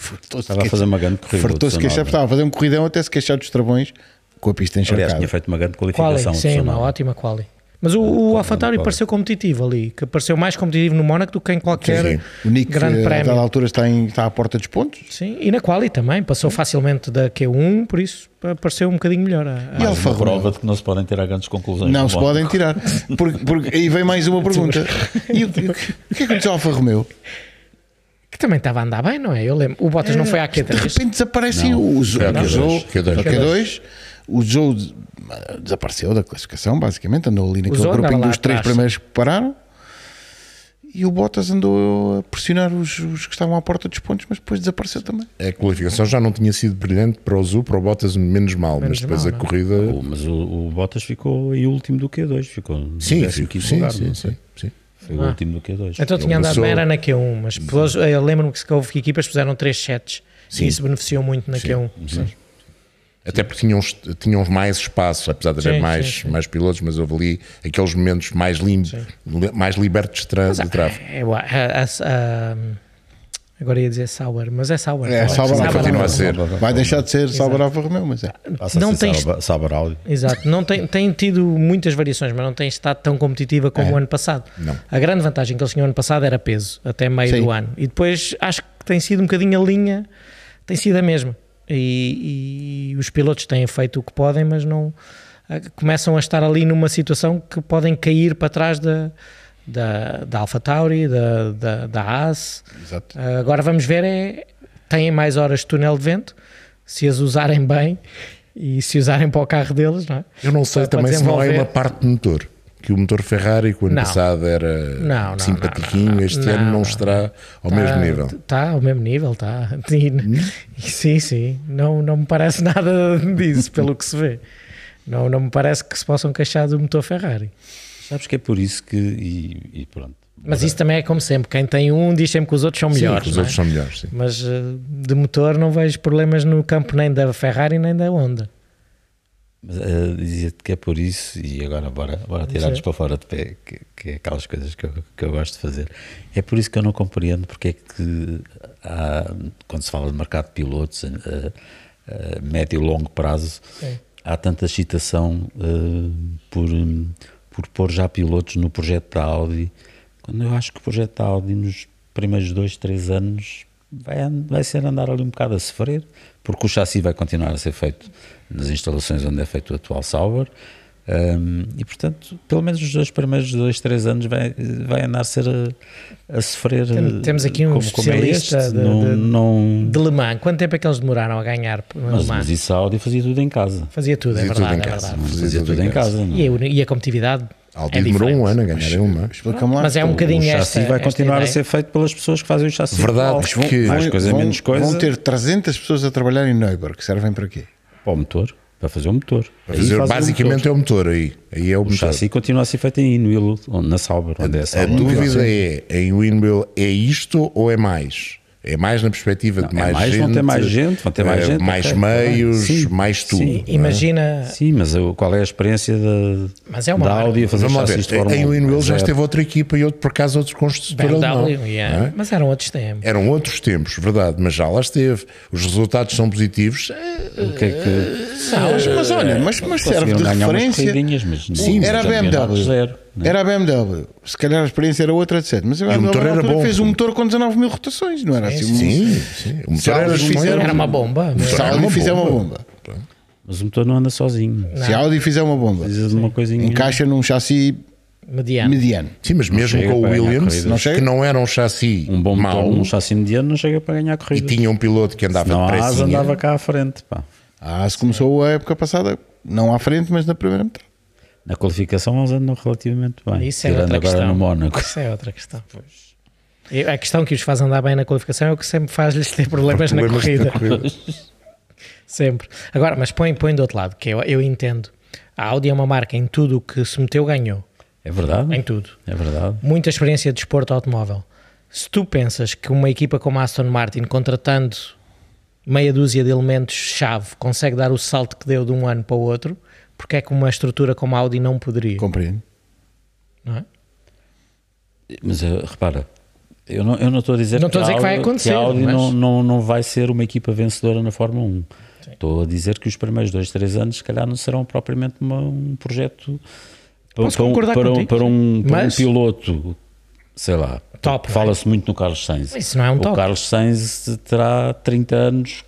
Fartou-se Estava a fazer uma grande corrida. Fartou-se queixar, estava a fazer um corridão até se queixar dos travões com a pista Aliás, encharcada. tinha feito uma grande Quali, qualificação. o sim, uma ótima quali. Mas o, o AlphaTauri quali. pareceu competitivo ali, que pareceu mais competitivo no Mónaco do que em qualquer Sim, O Nick, grande eh, a dada prémio. altura, está, em- está à porta dos pontos. Sim, e na quali também, passou facilmente da Q1, por isso pa- pareceu um bocadinho melhor. a- a- E Alfa prova de que não se podem tirar grandes conclusões. Não se Mónaco. podem tirar. Porque, porque aí vem mais uma pergunta. E o, o que o que é que aconteceu ao Alfa Romeo? Que também estava a andar bem, não é? Eu lembro. O Bottas não foi à De Q3. repente desaparecem os foi à o Q2, Zou- Q2. o Q2. O Zou des- desapareceu da classificação, basicamente. Andou ali naquele grupinho dos três atrás. primeiros que pararam. E o Bottas andou a pressionar os, os que estavam à porta dos pontos, mas depois desapareceu também. A qualificação já não tinha sido brilhante para o Zu, para o Bottas menos mal, Menos mas depois mal, a não é? corrida. O- Mas o, o Bottas ficou em último do Q2, ficou no Sim, 15º sim, sim, lugar. sim, sim, sim. Foi o Ah. último do Q2. Então tinha andado começou- bem, era na Q1, mas depois, eu lembro-me que houve equipas que puseram 3 sets Sim. e isso beneficiou muito na Q1. Até porque tinham, tinham mais espaço, apesar de haver Sim, mais, sim, sim. mais pilotos, mas houve ali aqueles momentos mais, lim, li- mais libertos de, tra de tráfego. É, a- a- agora ia dizer Sauber, mas é Sauber. É, Sauber Vai Alfa continuar a ser. Vai deixar de ser Sauber Alfa Romeo, mas é. Passa a não ser tens- Sauber- Audi. Exato, não tem, tem tido muitas variações, mas não tem estado tão competitiva como o ano passado. Não. A grande vantagem que eles tinham ano passado era peso, até meio Sim. do ano. E depois acho que tem sido um bocadinho a linha, tem sido a mesma. E, e os pilotos têm feito o que podem, mas não começam a estar ali numa situação que podem cair para trás da, da, da Alpha Tauri, da, da, da Haas. Exato. Ah, Agora vamos ver, é, têm mais horas de túnel de vento, se as usarem bem e se usarem para o carro deles, não é? Eu não sei para também se não é uma parte de motor. Que o motor Ferrari, que o ano Não. passado era Não, não, simpatiquinho, este ano não, estará ao mesmo nível. Está ao mesmo nível, está. Sim, sim. Não, não me parece nada disso, pelo que se vê. Não, não me parece que se possam queixar do motor Ferrari. Sabes que é por isso que. E, e pronto. Mas isso também é como sempre. Quem tem um diz sempre que os outros são Sim, melhores. os não é? outros são melhores. Sim. Mas eh, de motor não vejo problemas no campo nem da Ferrari nem da Honda. Mas eh, dizia-te que é por isso, e agora bora, bora tirar-nos Sim. para fora de pé, que, que é aquelas coisas que eu, que eu gosto de fazer. É por isso que eu não compreendo porque é que há, quando se fala de mercado de pilotos, a, a médio e longo prazo, Sim. há tanta excitação por, hum, por pôr já pilotos no projeto da Audi, quando eu acho que o projeto da Audi nos primeiros dois, três anos vai, vai ser andar ali um bocado a sofrer, porque o chassi vai continuar a ser feito nas instalações onde é feito o atual Sauber, hum, e portanto, pelo menos os dois primeiros dois, três anos vai, vai andar a ser a, a sofrer. Tem- temos aqui um como- como é especialista este. de- não, de- não- De Le Mans, quanto tempo é que eles demoraram a ganhar mas, Mans? mas isso a Audi fazia tudo em casa. Fazia tudo, é Fazia tudo verdade, em é casa. verdade. Fazia Fazia tudo tudo em em casa. não é? E a, e a competitividade A Audi é demorou um ano a ganhar uma. Explica-me lá. Mas é um bocadinho o esta, chassi vai esta continuar a ideia. ser feito pelas pessoas que fazem o chassi. Verdade, mas que- mais Vão- coisa, vão, menos coisa. Vão ter 300 pessoas a trabalhar em Neuberg, que servem para quê? para o motor, para fazer o motor. Para fazer- fazem o basicamente motor. é o motor aí. Aí é o, o motor. chassi continua a ser feito em Inwil, na Sauber, onde é a A dúvida é: em Windmill é isto ou é mais? É mais na perspectiva de Não, é mais, mais, gente. vão ter mais gente, vão ter mais eh, gente, mais ok, meios, sim, mais tudo. sim. não é? Imagina, Sim, mas qual é a experiência da, Mas é uma da. Audi a fazer Vamos ver. chassis de Fórmula Em 1? Windmill já Zero. esteve outra equipa e outro, por acaso outro construtor yeah. não é? mas eram outros tempos. Eram outros tempos, verdade, mas já lá esteve. Os resultados são positivos. O que é que... Não, mas, mas olha, mas, mas serve de referência. mas não- Sim, era BMW. Né? Era a BMW. Se calhar a experiência era outra, etc. Mas a o BMW motor era bom. fez um motor com 19 mil rotações, não era assim? um- Sim, sim. O Se motor era fizeram- Era uma bomba. Se a Audi fizer uma bomba. Mas o motor não anda sozinho. se a Audi fizer uma bomba, Precisa de uma coisinha. encaixa num chassi mediano. mediano. Sim, mas mesmo com o Williams. Não chega? que não era um chassi Um bom mau, motor, um chassi mediano não chega para ganhar e corrida. tinha um piloto que andava Não, a depressa. asa andava cá à frente, pá. A AS começou a época passada, não à frente, mas na primeira metade. Na qualificação eles andam relativamente bem. Isso é tirando outra agora questão. no Mónaco. Isso é outra questão. E A questão que os faz andar bem na qualificação é o que sempre faz-lhes ter problemas, na Problemas corrida. sempre. Agora, mas põe, põe do outro lado, que eu, eu entendo. A Audi é uma marca em tudo o que se meteu, ganhou. É verdade. Em tudo. É verdade. Muita experiência de desporto automóvel. Se tu pensas que uma equipa como a Aston Martin, contratando meia dúzia de elementos-chave, consegue dar o salto que deu de um ano para o outro, porque é que uma estrutura como a Audi não poderia? Compreendo. Não é? Mas eh, repara, eu não, eu não estou a dizer Não estou a dizer que vai Audi- acontecer, que a Audi mas- não, não, não vai ser uma equipa vencedora na Fórmula 1. Estou a dizer que os primeiros dois, três anos, se calhar, não serão propriamente uma- um projeto para, Posso para um, concordar para um, contigo, para um, para um Mas- piloto, sei lá. É? Fala-se muito no Carlos Sainz. Isso não é um o top. Carlos Sainz terá 30 anos,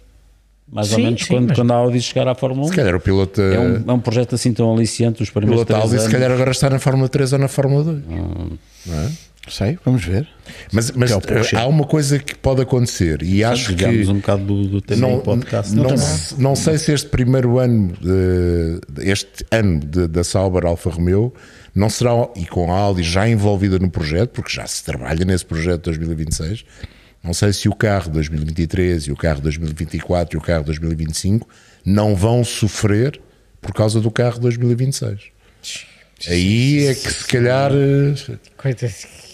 mais ou Sim, menos, sim, quando, mas- quando a Audi chegar à Fórmula 1. Se calhar o piloto, É um, é um projeto assim tão aliciante os primeiros piloto três Audi, anos. se calhar agora está na Fórmula 3 ou na Fórmula 2. Não é? Sei, vamos ver. Mas, mas é o Porsche. há uma coisa que pode acontecer e acho que um bocado do, do tema não, do podcast. não, se- não sei se este primeiro ano, de- este ano de- da Sauber Alfa Romeo, não será, e com a Audi já envolvida no projeto, porque já se trabalha nesse projeto de 2026, não sei se o carro de 2023 e o carro de 2024 e o carro de 2025 não vão sofrer por causa do carro de 2026. Aí é que se calhar eh, Coita,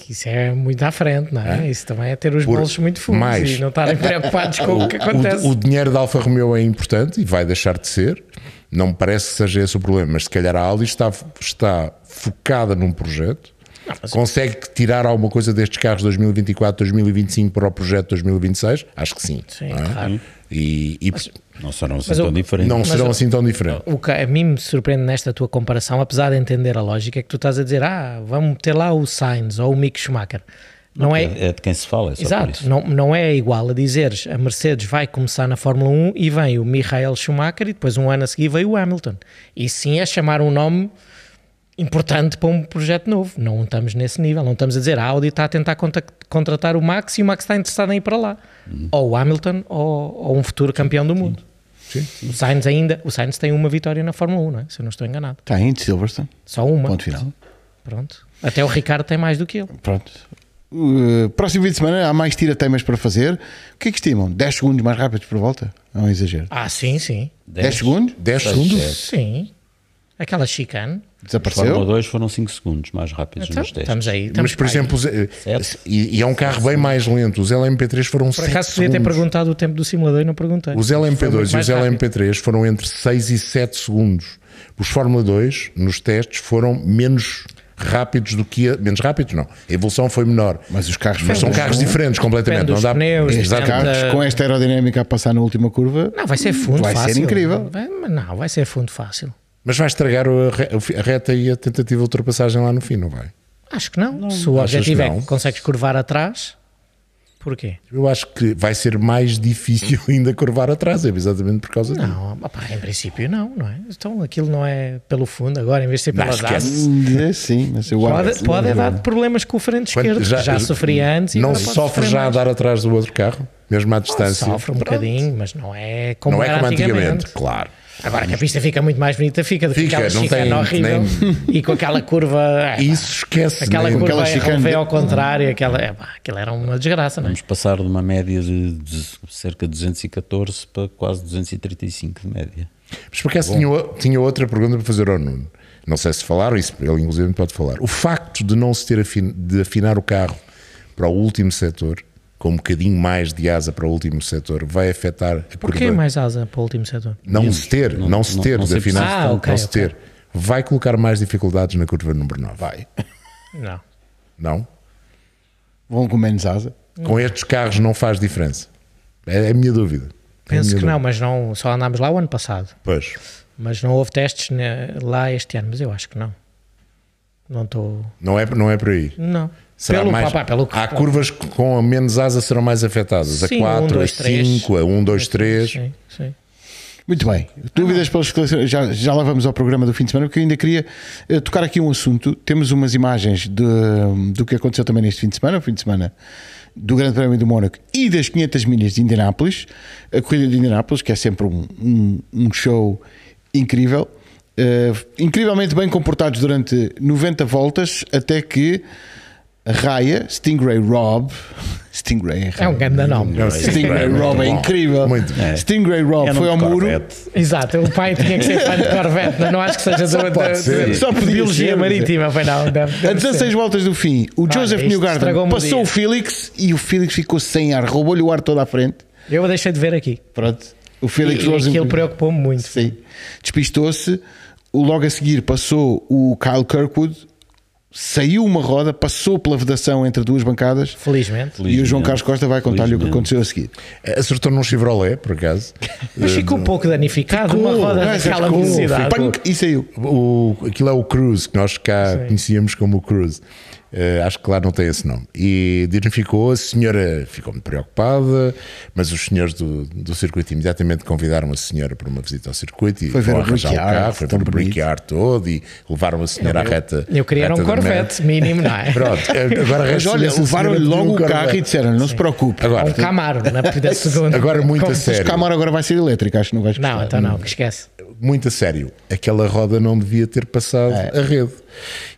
Isso é muito à frente, não é? Isso também é ter os Por bolsos muito fundos mais. e não estarem preocupados com o que acontece. O, o dinheiro da Alfa Romeo é importante e vai deixar de ser. Não me parece que seja esse o problema, mas se calhar a Audi está, está focada num projeto, consegue tirar alguma coisa destes carros 2024, 2025 para o projeto 2026? Acho que sim. Sim, não é? claro. E, e Não serão assim Mas tão diferentes. não serão o- assim tão diferentes. O que a mim me surpreende nesta tua comparação, apesar de entender a lógica, é que tu estás a dizer, ah, vamos meter lá o Sainz ou o Mick Schumacher. Não é, é, é de quem se fala, é só por Exato, isso. não, não é igual a dizeres a Mercedes vai começar na Fórmula 1 e vem o Michael Schumacher e depois um ano a seguir veio o Hamilton. E sim é chamar um nome importante para um projeto novo. Não estamos nesse nível, não estamos a dizer a Audi está a tentar contratar o Max e o Max está interessado em ir para lá. Ou o Hamilton ou, ou um futuro campeão do mundo. O Sainz ainda, o Sainz tem uma vitória na Fórmula 1, não é? se eu não estou enganado. Está em Silverstone. Só uma. Ponto final. Pronto. Até o Ricardo tem mais do que ele. Pronto. Uh, próximo fim de semana há mais tira-temas para fazer. O que é que estimam? 10 segundos mais rápidos por volta? É um exagero. Ah, sim, sim. 10 segundos? 10 Seis, segundos? Sim. Aquela chicane. Desapareceu? Fórmula 2 foram 5 segundos mais rápidos Então, nos testes. estamos aí. Estamos Mas, por exemplo, eh, e, e é um carro bem mais lento. Os LMP3 foram Por 7 acaso podia ter segundos. perguntado o tempo do simulador e não perguntei. Os Foi muito LMP2 e os rápido. LMP3 foram entre 6 e 7 segundos. Os Fórmula 2, nos testes, foram menos rápidos do que. A, menos rápidos, não. A evolução foi menor. Mas os carros Mas são carros diferentes completamente. Não dá pneus, Exatamente. carros com esta aerodinâmica a passar na última curva. Não, vai ser fundo Vai ser fácil. incrível. Vai- mas não, vai ser fundo fácil. Mas vai estragar a re- a reta e a tentativa de ultrapassagem lá no fim, não vai? Acho que não. Se o achas objetivo é não? que consegues curvar atrás, porquê? Eu acho que vai ser mais difícil ainda curvar atrás, é exatamente por causa disso. Não, opá, em princípio não, não é? Então aquilo não é pelo fundo agora, em vez de ser Não, pelas esquece. asas. É, sim, mas eu Pode, acho- pode é dar problemas com o frente Quando esquerdo, já, já sofria antes e Não sofre já a dar atrás do outro carro, mesmo à distância. Sofre um Pronto. bocadinho, mas não é como, Não é era como antigamente, antigamente. claro. Agora que a pista fica muito mais bonita, fica, Fica, aquela não chicane tem- horrível e com aquela curva. é, Isso esquece. aquela nem- curva aquela é, ao contrário, aquela, é, pá, aquilo era uma desgraça, não é? Vamos passar de uma média de, de cerca de 214 para quase 235 de média. Mas por acaso tinha, tinha outra pergunta para fazer ao Nuno. Não sei se falaram isso, ele inclusive pode falar. O facto de não se ter afin, de afinar o carro para o último setor, com um bocadinho mais de asa para o último setor, vai afetar a Porquê curva. mais asa para o último setor? Não Menos. se ter, não, Não- se não- ter não afinar, precisar. Ah, ok, não se ok. ter, vai colocar mais dificuldades na curva número 9. Vai. Não. Não? Vão com menos asa. Com estes carros não faz diferença. É a minha dúvida. É Penso minha que não, dúvida. mas não, só andámos lá o ano passado. Pois. Mas não houve testes né, lá este ano, mas eu acho que não. Não estou. Não é, não é por aí. Não. Será pelo, mais, pá, pá, pelo há curvas que com a menos asa serão mais afetadas. Sim, a 4, um, dois, a três. 5, a 1, 2, 3. Sim, sim. Muito bem. Dúvidas pelas esclarecimentos? Já, já lá vamos ao programa do fim de semana, porque eu ainda queria eh, tocar aqui um assunto. Temos umas imagens de- do que aconteceu também neste fim de semana, o fim de semana do Grande Prémio do Mónaco e das 500 milhas de Indianápolis. A corrida de Indianápolis, que é sempre um, um- um show incrível. Eh, incrivelmente bem comportados durante 90 voltas, até que a raia, Stingray Rob, Stingray É um grande nome. É um Stingray Rob é incrível. Muito bom. Stingray Rob É foi ao de muro. Corvette. Exato, o pai tinha que ser fã de Corvette, não, não acho que seja do, ser. de- Só de biologia ser, marítima, foi não. Deve, A deve 16 ser. voltas do fim, o Olha, Joseph isto Newgarden passou o Félix e o Félix ficou sem ar, roubou-lhe o ar todo à frente. Eu deixei de ver aqui. Pronto. O Félix E, Rosen- aquilo preocupou-me muito. Sim. Despistou-se. O logo a seguir passou o Kyle Kirkwood, saiu uma roda, passou pela vedação entre duas bancadas. Felizmente. E o João Felizmente. Carlos Costa vai contar-lhe o que Felizmente. aconteceu a seguir. Acertou num Chevrolet, por acaso. Mas ficou um pouco danificado, uma Ficou, roda não é? daquela Ficou, velocidade. Punk, e saiu. O, aquilo é o Cruise, que nós cá conhecíamos como o Cruise. Eh, acho que lá não tem esse nome. E dignificou, a senhora ficou muito preocupada, mas os senhores do, do circuito imediatamente convidaram a senhora para uma visita ao circuito e Foi ver foram o arranjar brickyard, carro, foi ver o brickyard todo e levaram a senhora à reta. Eu queria um reta da Corvette, mínimo, não é? Pronto, agora Mas olha, a levaram-lhe logo o um carro e disseram: não se preocupe. Agora, um Camaro, na da segunda. agora muito a Com- Mas sério. o Camaro agora vai ser elétrico, acho que não vais Não, então não, que esquece. Muito a sério, aquela roda não devia ter passado É. a rede.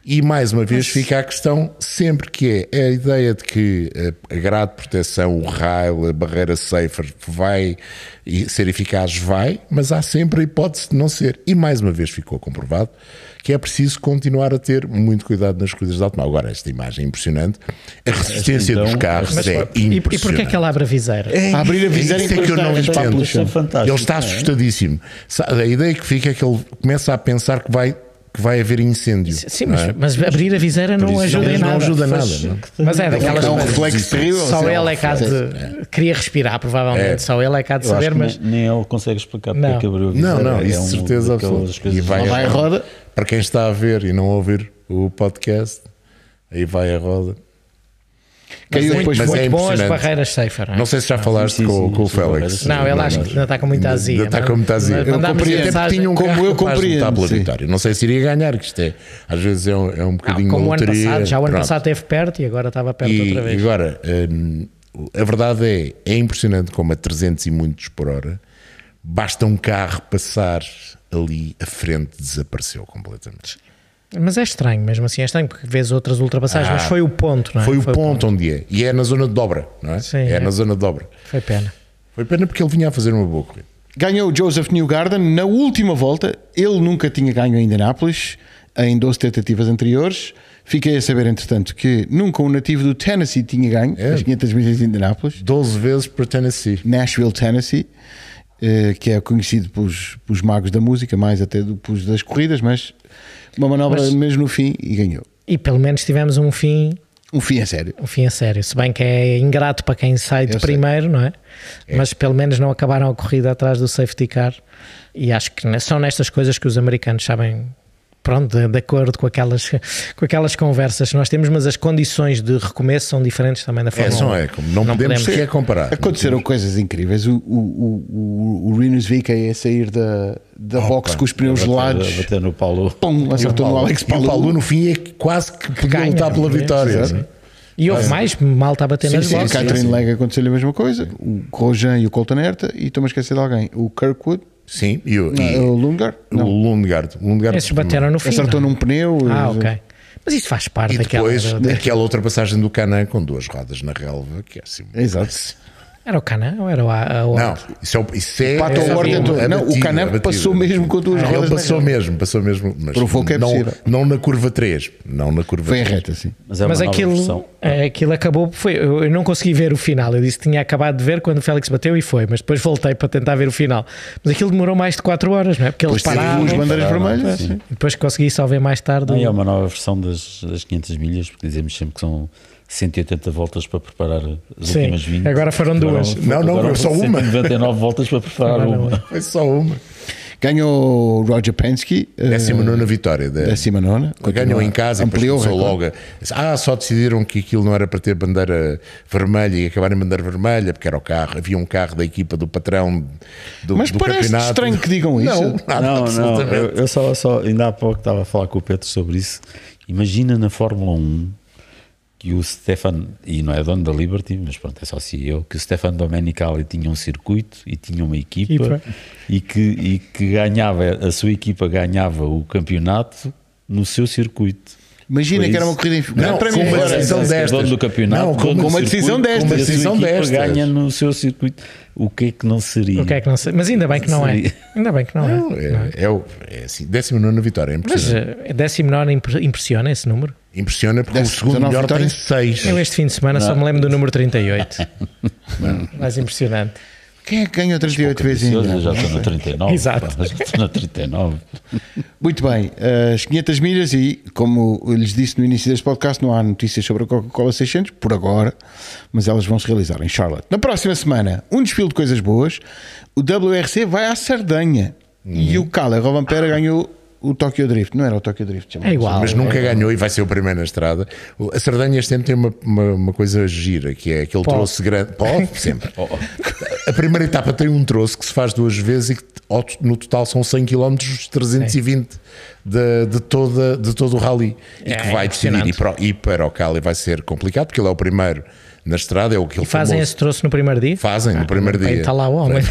E mais uma vez fica a questão sempre que é a ideia de que a- a grade de proteção, o rail, a barreira safer vai e ser eficaz, vai, mas há sempre a hipótese de não ser. E mais uma vez ficou comprovado que é preciso continuar a ter muito cuidado nas corridas de automóvel. Agora, esta imagem é impressionante, a resistência Então, dos carros Mas, é impressionante. e porquê é que ela abre a viseira? É, A abrir a é viseira isso é que eu não entendo. Isso é fantástico. Ele está assustadíssimo. Sa- A ideia que fica é que ele começa a pensar que vai, que vai haver incêndio. Sim, não mas, é? mas abrir a viseira não ajuda não- em não nada. ajuda Mas- nada, Mas é daquelas É um reflexo terrível. Só ele é cá de. Queria respirar, provavelmente. É. Só ele é cá de saber, mas. nem, nem ele consegue explicar porque Não. é que abriu a Não, viseira. não, É isso um de certeza absoluta. E vai, Vai a roda. Para quem está a ver e não a ouvir o podcast, aí vai a roda. Caiu muito, depois mas muito é bom as barreiras safer. Não, é? Não sei se já falaste sim, com, sim, com o sim, Félix. sim. não ele acho que ainda está com muita azia. Ainda está mas- com muita azia. mas Eu compreendo. tinha um Como eu compreendo, sim. vitória. Não sei se iria ganhar, que isto é, às vezes é um, é um Não, bocadinho como o ano passado, já o ano Pronto. passado esteve perto e agora estava perto E, outra e vez. agora, hum, a verdade é, é impressionante como a 300 e muitos por hora, basta um carro passar ali, a frente desapareceu completamente. Mas é estranho, mesmo assim é estranho, porque vês outras ultrapassagens, Ah, mas foi o ponto, não é? Foi o ponto onde é. E é na zona de dobra, não é? Sim, é, é. na zona de dobra. Foi pena. Foi pena porque ele vinha a fazer uma boa corrida. Ganhou o Joseph Newgarden na última volta. Ele nunca tinha ganho em Indianápolis em 12 tentativas anteriores. Fiquei a saber, entretanto, que nunca um nativo do Tennessee tinha ganho É. as 500 milhas de Indianápolis. 12 vezes para Tennessee. Nashville, Tennessee, eh, que é conhecido pelos, pelos magos da música, mais até do, pelos das corridas, mas uma manobra Mas- mesmo no fim e ganhou. E pelo menos tivemos um fim, Um fim a sério. um fim a sério. Se bem que é ingrato para quem sai de Eu sei. primeiro, não é? Mas pelo menos não acabaram a corrida atrás do safety car. E acho que são nestas coisas que os americanos sabem. Pronto, de, de acordo com aquelas, com aquelas conversas que nós temos, mas as condições de recomeço são diferentes também da É, Fórmula só 1. é, como não, podemos podemos- sequer comparar. Aconteceram coisas incríveis. O, o, o, o, o Rinus VK a sair da, da box com os pneus gelados. bater no Paulo. Pum, acertou no Alex E o. Paulo no fim é que quase que podia lutar pela não é? vitória. Sim, sim. E houve mais, mal está a bater Sim, nas sim. Catherine Legg aconteceu-lhe a mesma coisa. O Grosjean e o Colton Herta. E estou-me a esquecer de alguém. O Kirkwood, Sim, e, o- não, e o Lundgaard. o Não. Lundgaard. O Lundgaard Esses bateram no fim. Acertou é? num pneu. Ah, eh, ok. Mas isso faz parte E daquela. depois da- aquela ultrapassagem do Canan com duas rodas na relva, que é assim. Exato. Era o Canan ou era o, a, o Não, isso é, o- isso é Pato é Award a tentou. batida, Não, o batida. passou mesmo com duas Ah, rodas Ele passou mesmo, passou mesmo. Mas Provou que é não, não na curva 3. Não na curva Foi em 3. reta, sim. Mas é uma Mas aquilo, versão. é, aquilo acabou. Foi, eu não consegui ver o final. Eu disse que tinha acabado de ver quando o Félix bateu e foi, mas depois voltei para tentar ver o final. Mas aquilo demorou mais de 4 horas, não é? Porque eles paravam. duas bandeiras pararam, vermelhas. sim. Depois consegui só ver mais tarde. Não, é o- uma nova versão das, das 500 milhas, porque dizemos sempre que são 180 voltas para preparar as Sim, últimas 20. agora foram duas. Não, não, agora só uma. 199 voltas para preparar Agora uma. Foi só uma. Ganhou o Roger Penske. eh, 19 vitória. Da, Décima nona. Ganhou em casa e depois ampliou logo. Ah, só decidiram que aquilo não era para ter bandeira vermelha e acabaram em bandeira vermelha, porque era o carro, havia um carro da equipa do patrão do, Mas do parece campeonato. estranho que digam isso. Não, nada, não, não, absolutamente. eu, eu só, só, ainda há pouco estava a falar com o Pedro sobre isso. Imagina na Fórmula 1 que o Stefan, e não é dono da Liberty, mas pronto, é só CEO, que o Stefan Domenicali tinha um circuito e tinha uma equipa, Equipa. E, que, e que ganhava, a sua equipa ganhava o campeonato no seu circuito. Imagina que era uma corrida. Não, Não, para com mim uma decisão É destas. dono do campeonato, Não, com uma circuito, decisão destas. a sua decisão destas. ganha no seu circuito. O que é que não seria? O que é que não sei? Mas ainda bem que não é. Seria. Ainda bem que não, Não, é. é, é, o- é assim, 19 vitória, é Mas impressionante. eh, 19 impre- impressiona esse número? Impressiona porque o Dez- segundo 19 melhor tem vitórias? 6. Eu este fim de semana só me lembro do número 38. Mais impressionante. Quem é que ganhou 38 vezes Eu ainda? já estou na 39. Exato. pá, Já estou na 39. Muito bem, as 500 milhas e, como eu lhes disse no início deste podcast, não há notícias sobre a Coca-Cola 600, por agora, mas elas vão se realizar em Charlotte. Na próxima semana, um desfile de coisas boas, o WRC vai à Sardanha e o Kalle Rovampera ganhou o Tokyo Drift. Não era o Tokyo Drift. É igual. Mas nunca ganhou e vai ser o primeiro na estrada. A Sardanha este ano tem uma, uma, uma coisa gira, que é aquele Pó. troço grande. Pó, sempre. A primeira etapa tem um troço que se faz duas vezes e que no total são 100 km, 320 de, de, toda, de todo o rally. E É, que vai decidir. E para, o- e para o Cali vai ser complicado, porque ele é o primeiro na estrada, é o que ele E fazem esse troço no primeiro dia? Fazem no primeiro Aí dia. está lá o homem.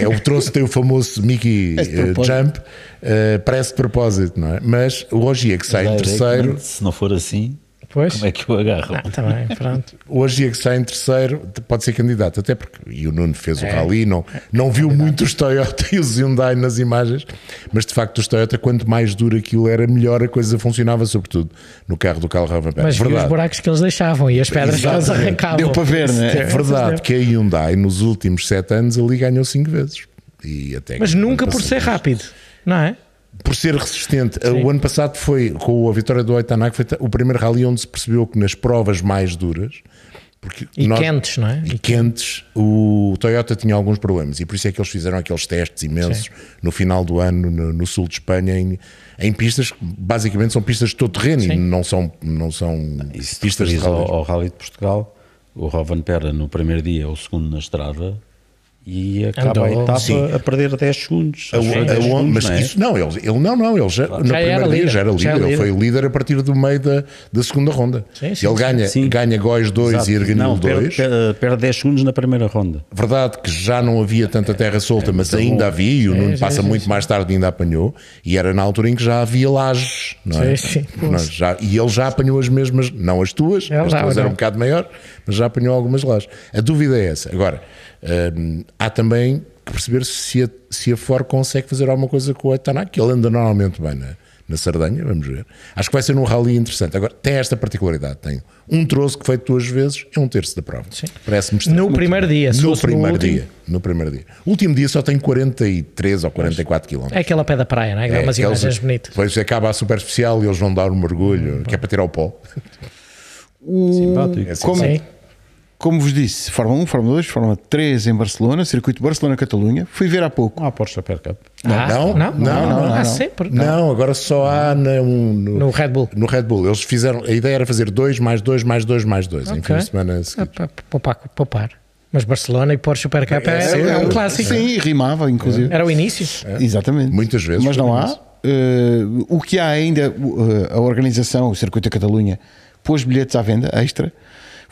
É o troço tem o famoso Mickey propósito. Jump, eh, parece de propósito, não é? Mas o Ogier que sai em ver terceiro, Se não for assim, Pois. como é que o agarram? Ah, também, pronto. o Ogier que sai em terceiro pode ser candidato, até porque e o Nuno fez o É. rally, não, não viu muito os Toyota e os Hyundai nas imagens, mas de facto os Toyota, quanto mais duro aquilo era, melhor a coisa funcionava, sobretudo no carro do Carl Ravenberg. Mas viu os buracos que eles deixavam e as pedras que eles Exatamente. arrancavam. Deu para ver, não é? É verdade que a Hyundai nos últimos sete anos ali ganhou cinco vezes. E até Mas nunca por ser rápido, não é? Por ser resistente. O ano passado foi, com a vitória do Oitanak, foi o primeiro rally onde se percebeu que nas provas mais duras, porque E nós- quentes, não é? e quentes, o Toyota tinha alguns problemas e por isso é que eles fizeram aqueles testes imensos no final do ano no, no sul de Espanha em, em pistas que basicamente são pistas de todo terreno e Sim. não são, não são E pistas de referires ao, rally. ao Rally de Portugal, o Rovan Pera no primeiro dia é o segundo na estrada e acaba Andou. a etapa Sim. a perder 10 segundos. A- a- 10 a- segundos, mas não é? isso não, ele, ele não, não, ele já, no Já primeiro era dia líder, já era já líder, era ele líder. foi o líder a partir do meio da, da segunda ronda. Sim, sim, ele ganha, Sim. ganha Góis 2 Exato. e Erganil Não, perde, 2. perde, perde 10 segundos na primeira ronda. Verdade que já não havia tanta terra solta, mas ainda havia, e o Nuno já, passa já, muito mais tarde e ainda apanhou, e era na altura em que já havia lajes, não é? Sim, já- e ele já apanhou as mesmas, não as tuas, Ele as já, tuas eram um bocado maior, mas já apanhou algumas lajes. A dúvida é essa. Agora, hum, há também que perceber se a, se a Ford consegue fazer alguma coisa com o Etanak, que ele anda normalmente bem na, na Sardanha, vamos ver. Acho que vai ser um rally interessante. Agora, tem esta particularidade: tem um troço que feito duas vezes, é um terço da prova. Parece-me. No primeiro dia, se No fosse no primeiro último- dia. No primeiro dia. O último dia só tem 43 ou 44 km. É aquele a pé da praia, não é? Dá umas imagens bonitas. Depois acaba a super especial e eles vão dar um mergulho, que é para tirar o pó. O- Simpático. É como, Sim. Como vos disse, Fórmula 1, Fórmula 2, Fórmula 3 em Barcelona, circuito Barcelona-Catalunha. Fui ver há pouco. Não há Porsche Super Cup. Ah, não, não, não, não, Há não. sempre. Não, agora só há no, No Red Bull. no Red Bull. Eles fizeram, a ideia era fazer 2 mais 2 mais 2 mais 2 em fim de semana Ah, seguidos. pá, Poupar. Mas Barcelona e Porsche Super Cup é, é um clássico. Sim, rimava, inclusive. Era o início. Exatamente. Muitas vezes Mas não há. Eh, o que há ainda, uh, a organização, o Circuito da Catalunha, pôs bilhetes à venda, extra.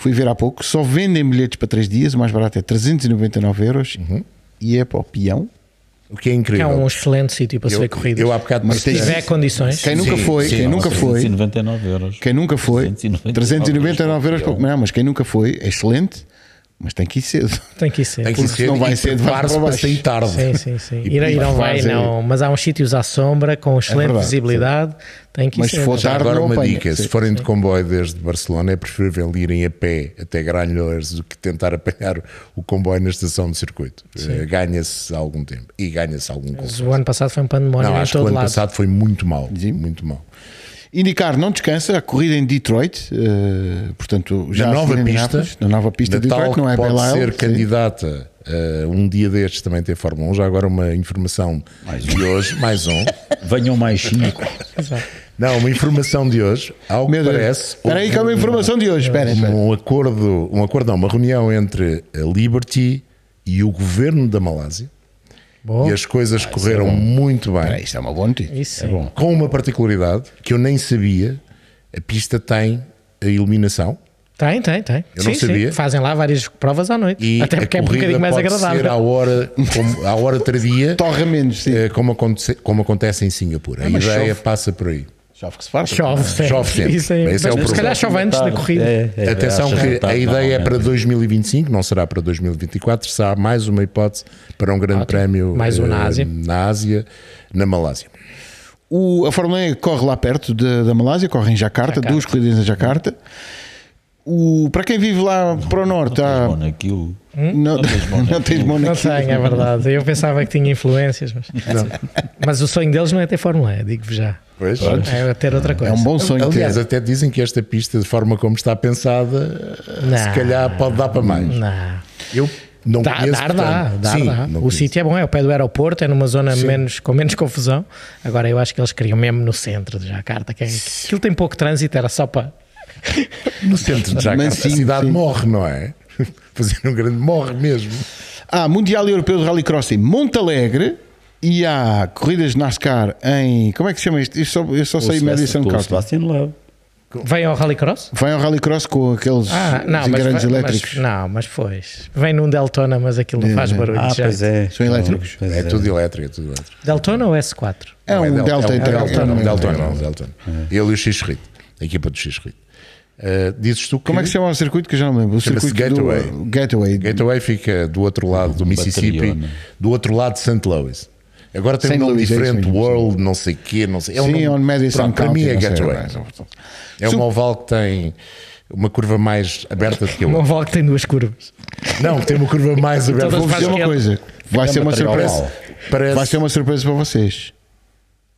Fui ver há pouco. Só vendem bilhetes para 3 dias. O mais barato é 399 euros. Uhum. E é para o peão. O que é Que é incrível. um excelente sítio para se eu, ver corridas. eu há bocado Mas Se tiver condições. Quem nunca Sim, foi, sim, quem não, nunca foi, 199 euros. quem nunca foi, 399 399 euros. para- Não, mas quem nunca foi, é excelente, mas tem que ir cedo. Tem que ir ser. Tem que Porque ser senão vai ser de para para sair tarde. Sim, sim, sim. E Ir, ir não vai, fazer- não. Mas há uns sítios à sombra com excelente verdade, visibilidade. Tem que ir Mas se ser. for Já tarde, agora não uma apanha. dica: Sim. se forem de comboio desde Barcelona, é preferível irem a pé até Granholes do que tentar apanhar o comboio na estação de circuito. Eh, Ganha-se algum tempo e ganha-se algum Mas conforto. o ano passado foi um pandemónio Não, em acho que o ano lado. passado foi muito mal. Sim. Muito mal. Indicar não descansa, a corrida em Detroit, eh, portanto, já na nova pista, na nova pista de Detroit, não é pode Belle ser sim. candidata eh, um dia destes também ter Fórmula 1. Já agora uma informação de hoje, mais um. Venham mais cinco. Não, uma informação de hoje, ao que Meu Deus. parece, Espera aí que é uma informação de hoje. Espera, espera. um acordo, um acordo não, uma reunião entre a Liberty e o governo da Malásia Bom, e as coisas correram muito bem. Espera aí, isto é uma boa notícia. isso sim. Com uma particularidade que eu nem sabia, a pista tem a iluminação Tem, tem, tem. Eu não sim, sabia. Sim. Fazem lá várias provas à noite. e Até porque a é um bocadinho mais agradável. ser à hora, como, à hora tardia, Torra menos, sim. eh, como, aconte- como acontece em Singapura. A mas ideia chove. passa por aí. Chove que se farta. Chove sempre. Chove sempre. Isso é, Esse é o mas se calhar problema. chove antes da corrida. É, é, Atenção achas que a ideia é para normalmente. 2025, não será para 2024, será mais uma hipótese para um grande prémio Mais um na eh, Ásia. na Ásia, na Malásia. O, a Fórmula E corre lá perto de- da Malásia, corre em Jacarta, Jacarta. duas corridas em Jacarta. O, para quem vive lá para o norte, há, Bom, naquilo. não, não tens mão Não naquilo. tenho, é verdade. Eu pensava que tinha influências, mas, mas o sonho deles não é ter Fórmula E, digo-vos já. Pois. É ter outra coisa. É um bom sonho Aliás, ter. até dizem que esta pista, de forma como está pensada, eh, Não. se calhar pode dar para mais. Não. Eu não Dá, conheço. dar, dá, portanto, dar, sim, dá. O sítio é bom, é ao pé do aeroporto, é numa zona menos, com menos confusão. Agora eu acho que eles queriam mesmo no centro de Jacarta, que é, aquilo tem pouco trânsito, era só para. No centro de Jacarta, a Mansinho, cidade sim. morre, não é? Fazer um grande morre mesmo. Há Mundial Europeu de Rallycross em Monte Alegre e há corridas de NASCAR em. Como é que se chama isto? Eu só, eu só sei Madison County. Sebastian Loeb. Vem ao Rallycross? Vai ao Rallycross com aqueles Ah, não, mas, vai- elétricos. mas- não, mas pois. Vem num Deltona, mas aquilo não faz barulho. Ah, já. pois é. São elétricos? Pois É tudo elétrico, é tudo elétrico. Deltona ou S4? É Não, um Delta é um Delta, é um- não, não, Delta. Ele e o X-Rit, a equipa do X-Rit. Uh, dizes tu que Como é que se chama o circuito que eu já não me lembro? O circuito Gateway. do Gateway. Gateway fica do outro lado do Mississippi, do outro lado de St. Louis. Agora tem St. um nome Louis, é diferente, mesmo, World, não sei o quê, não sei. É um Sim, nome- on Madison Pronto, Para mim é não Gateway. É um oval que tem uma curva mais aberta do que a Um outra. oval que tem duas curvas. Não, tem uma curva mais aberta. Vou dizer uma coisa. Vai ser uma surpresa. Parece... Vai ser uma surpresa para vocês.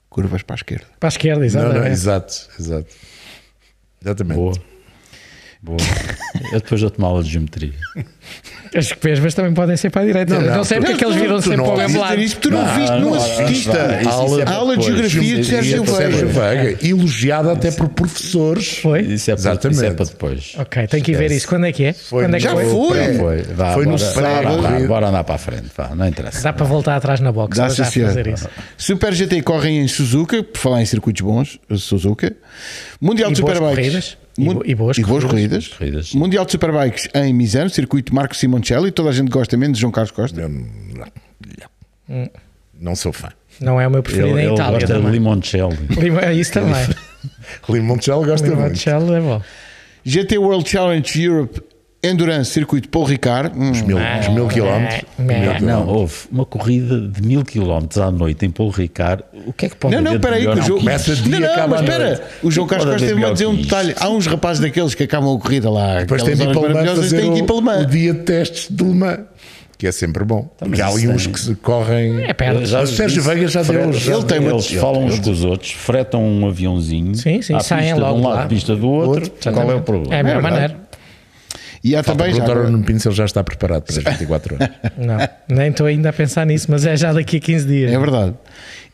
Curvas para a esquerda. Para a esquerda, Não, exatamente. não, exato, exato. Exatamente. Boa. Boa. Eu depois dou-te uma aula de geometria. As mas também podem ser para a direita. Não, não, sei tu- porque é que eles viram sempre não para o mesmo lado. tu não, viste, não, não, assististe não, não, aula, é para aula de geografia de Sérgio é Sérgio Veiga. Veiga, elogiada até por professores. Foi? Isso é, para, Exatamente. isso é para depois. Ok, tem que ir ver isso. Quando é que é? Foi Quando é que Já foi? foi. Vá, Foi no sábado. Bora andar para a frente. Vá, não interessa. Dá para voltar atrás na box. Dá para já fazer isso. Super GT correm em Suzuka, por falar em circuitos bons, Suzuka. Mundial de Superbikes. Corridas. E Mun- bo- e boas corridas. corridas. Corridas. Mundial de Superbikes em Misano, circuito Marco Simoncelli. Toda a gente gosta, menos João Carlos Costa. Eu não, não- não sou fã. Não é o meu Ele, preferido em ele Itália gosta de limoncello. Lima- é Isso também. Limoncello gosta muito. Limoncello é bom. GT World Challenge Europe Endurance, circuito Paul Ricard. Hum, Os mil, os mil quilómetros. Não, houve uma corrida de mil quilómetros à noite em Paulo Ricard. O que é que pode Não, não, espera aí, que o João. começa de Não, dia não, mas espera. O João Carlos Costa teve-me a dizer um detalhe. Há uns rapazes daqueles que acabam a corrida lá. Depois tem de ir para Le Mans tem que ir para Le o, o Mans. dia de testes de Le Mans, que é sempre bom. Porque há ali uns tem- que se correm. É perto. Já- o Sérgio Veiga já deu. já ele tem deu- uma- Eles falam uns com os outros, fretam um aviãozinho. Sim, sim, saem logo de um lado, lá. pista do outro. Qual é o problema? É a melhor verdade. maneira. E há Falta também já. agora- Pinto se ele já está preparado para as 24 horas. Não, nem estou ainda a pensar nisso, mas é já daqui a 15 dias. É verdade.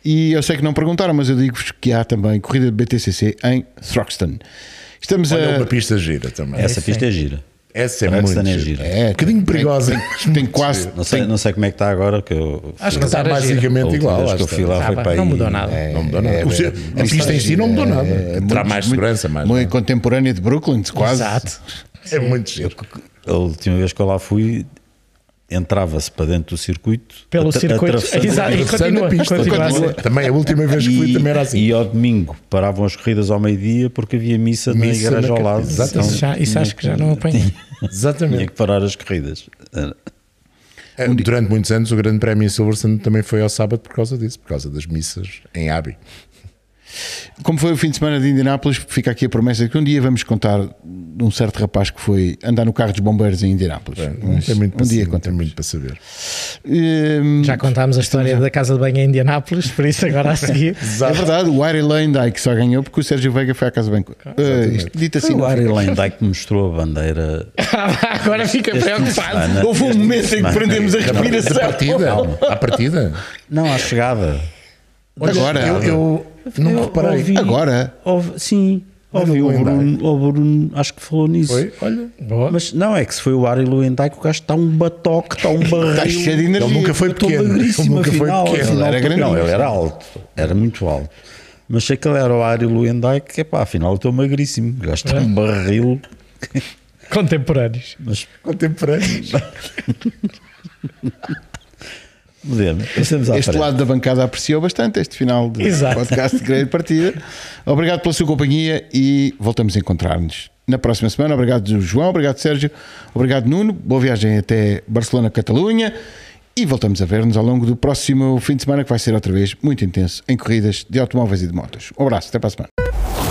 E eu sei que não perguntaram, mas eu digo-vos que há também corrida de BTCC em Throxton. Estamos Olha, a. uma pista gira também. Essa pista é gira. Essa é Thruxton muito é gira. gira. É, Um bocadinho perigosa. Tem, tem quase. Não sei, não sei como é que está agora. Que eu, Acho que Está basicamente igual. lá que eu fui lá Ah, foi para aí. não mudou nada. Não mudou nada. É, a pista em si não mudou nada. Terá muito- mais segurança, mais. Muito contemporânea de Brooklyn, quase. Exato. É muito giro. A última vez que eu lá fui, entrava-se para dentro do circuito. Pelo circuito. atravessando- Exato. E continua, a pista. continua a Continua. Também a última vez que fui também era assim. e ao domingo paravam as corridas ao meio-dia porque havia missa, na Missa igreja na ao lado. Exato. Então, Isso, já, isso acho que já não apanhei. tinha Exatamente. que parar as corridas. Eh, Durante muitos anos o Grande Prémio em Silverstone também foi ao sábado por causa disso, por causa das missas em Abbey. Como foi o fim de semana de Indianápolis, fica aqui a promessa de que um dia vamos contar de um certo rapaz que foi andar no carro dos bombeiros em Indianápolis. Tem muito um para dia saber, não tem contamos. muito para saber. Hum, Já contámos a história da casa de banho em Indianápolis, por isso agora a seguir. É verdade, o Ari Dyke só ganhou porque o Sérgio Veiga foi à casa bem. Uh, isto dito assim, Foi o Ari que mostrou a bandeira. agora fica preocupado. semana. Houve um momento em que prendemos a respiração. partida? À partida? Não, à chegada. Agora, Eu, eu não Eu reparei. ouvi- agora, ouvi- sim, ouvi o. Bruno, o Bruno, acho que falou nisso. Foi? Olha. Boa. Mas não, é que se foi o Ari Luendai que o gajo está um batoque, está um barril. está cheio de energia. Ele nunca foi pequeno. Ele nunca foi pequeno. afinal, era Não, grande. ele era alto, era muito alto. Mas sei que ele era o Ari Luendai que, pá, afinal estou magríssimo. O gajo está um barril. Contemporâneos. Mas Contemporâneos. podemos, passemos à este frente. lado da bancada apreciou bastante este final de Exato. podcast de grande partida. Obrigado pela sua companhia e voltamos a encontrar-nos na próxima semana. Obrigado, João. Obrigado, Sérgio. Obrigado, Nuno. Boa viagem até Barcelona, Catalunha. E voltamos a ver-nos ao longo do próximo fim de semana, que vai ser outra vez muito intenso em corridas de automóveis e de motos. Um abraço, até para a semana.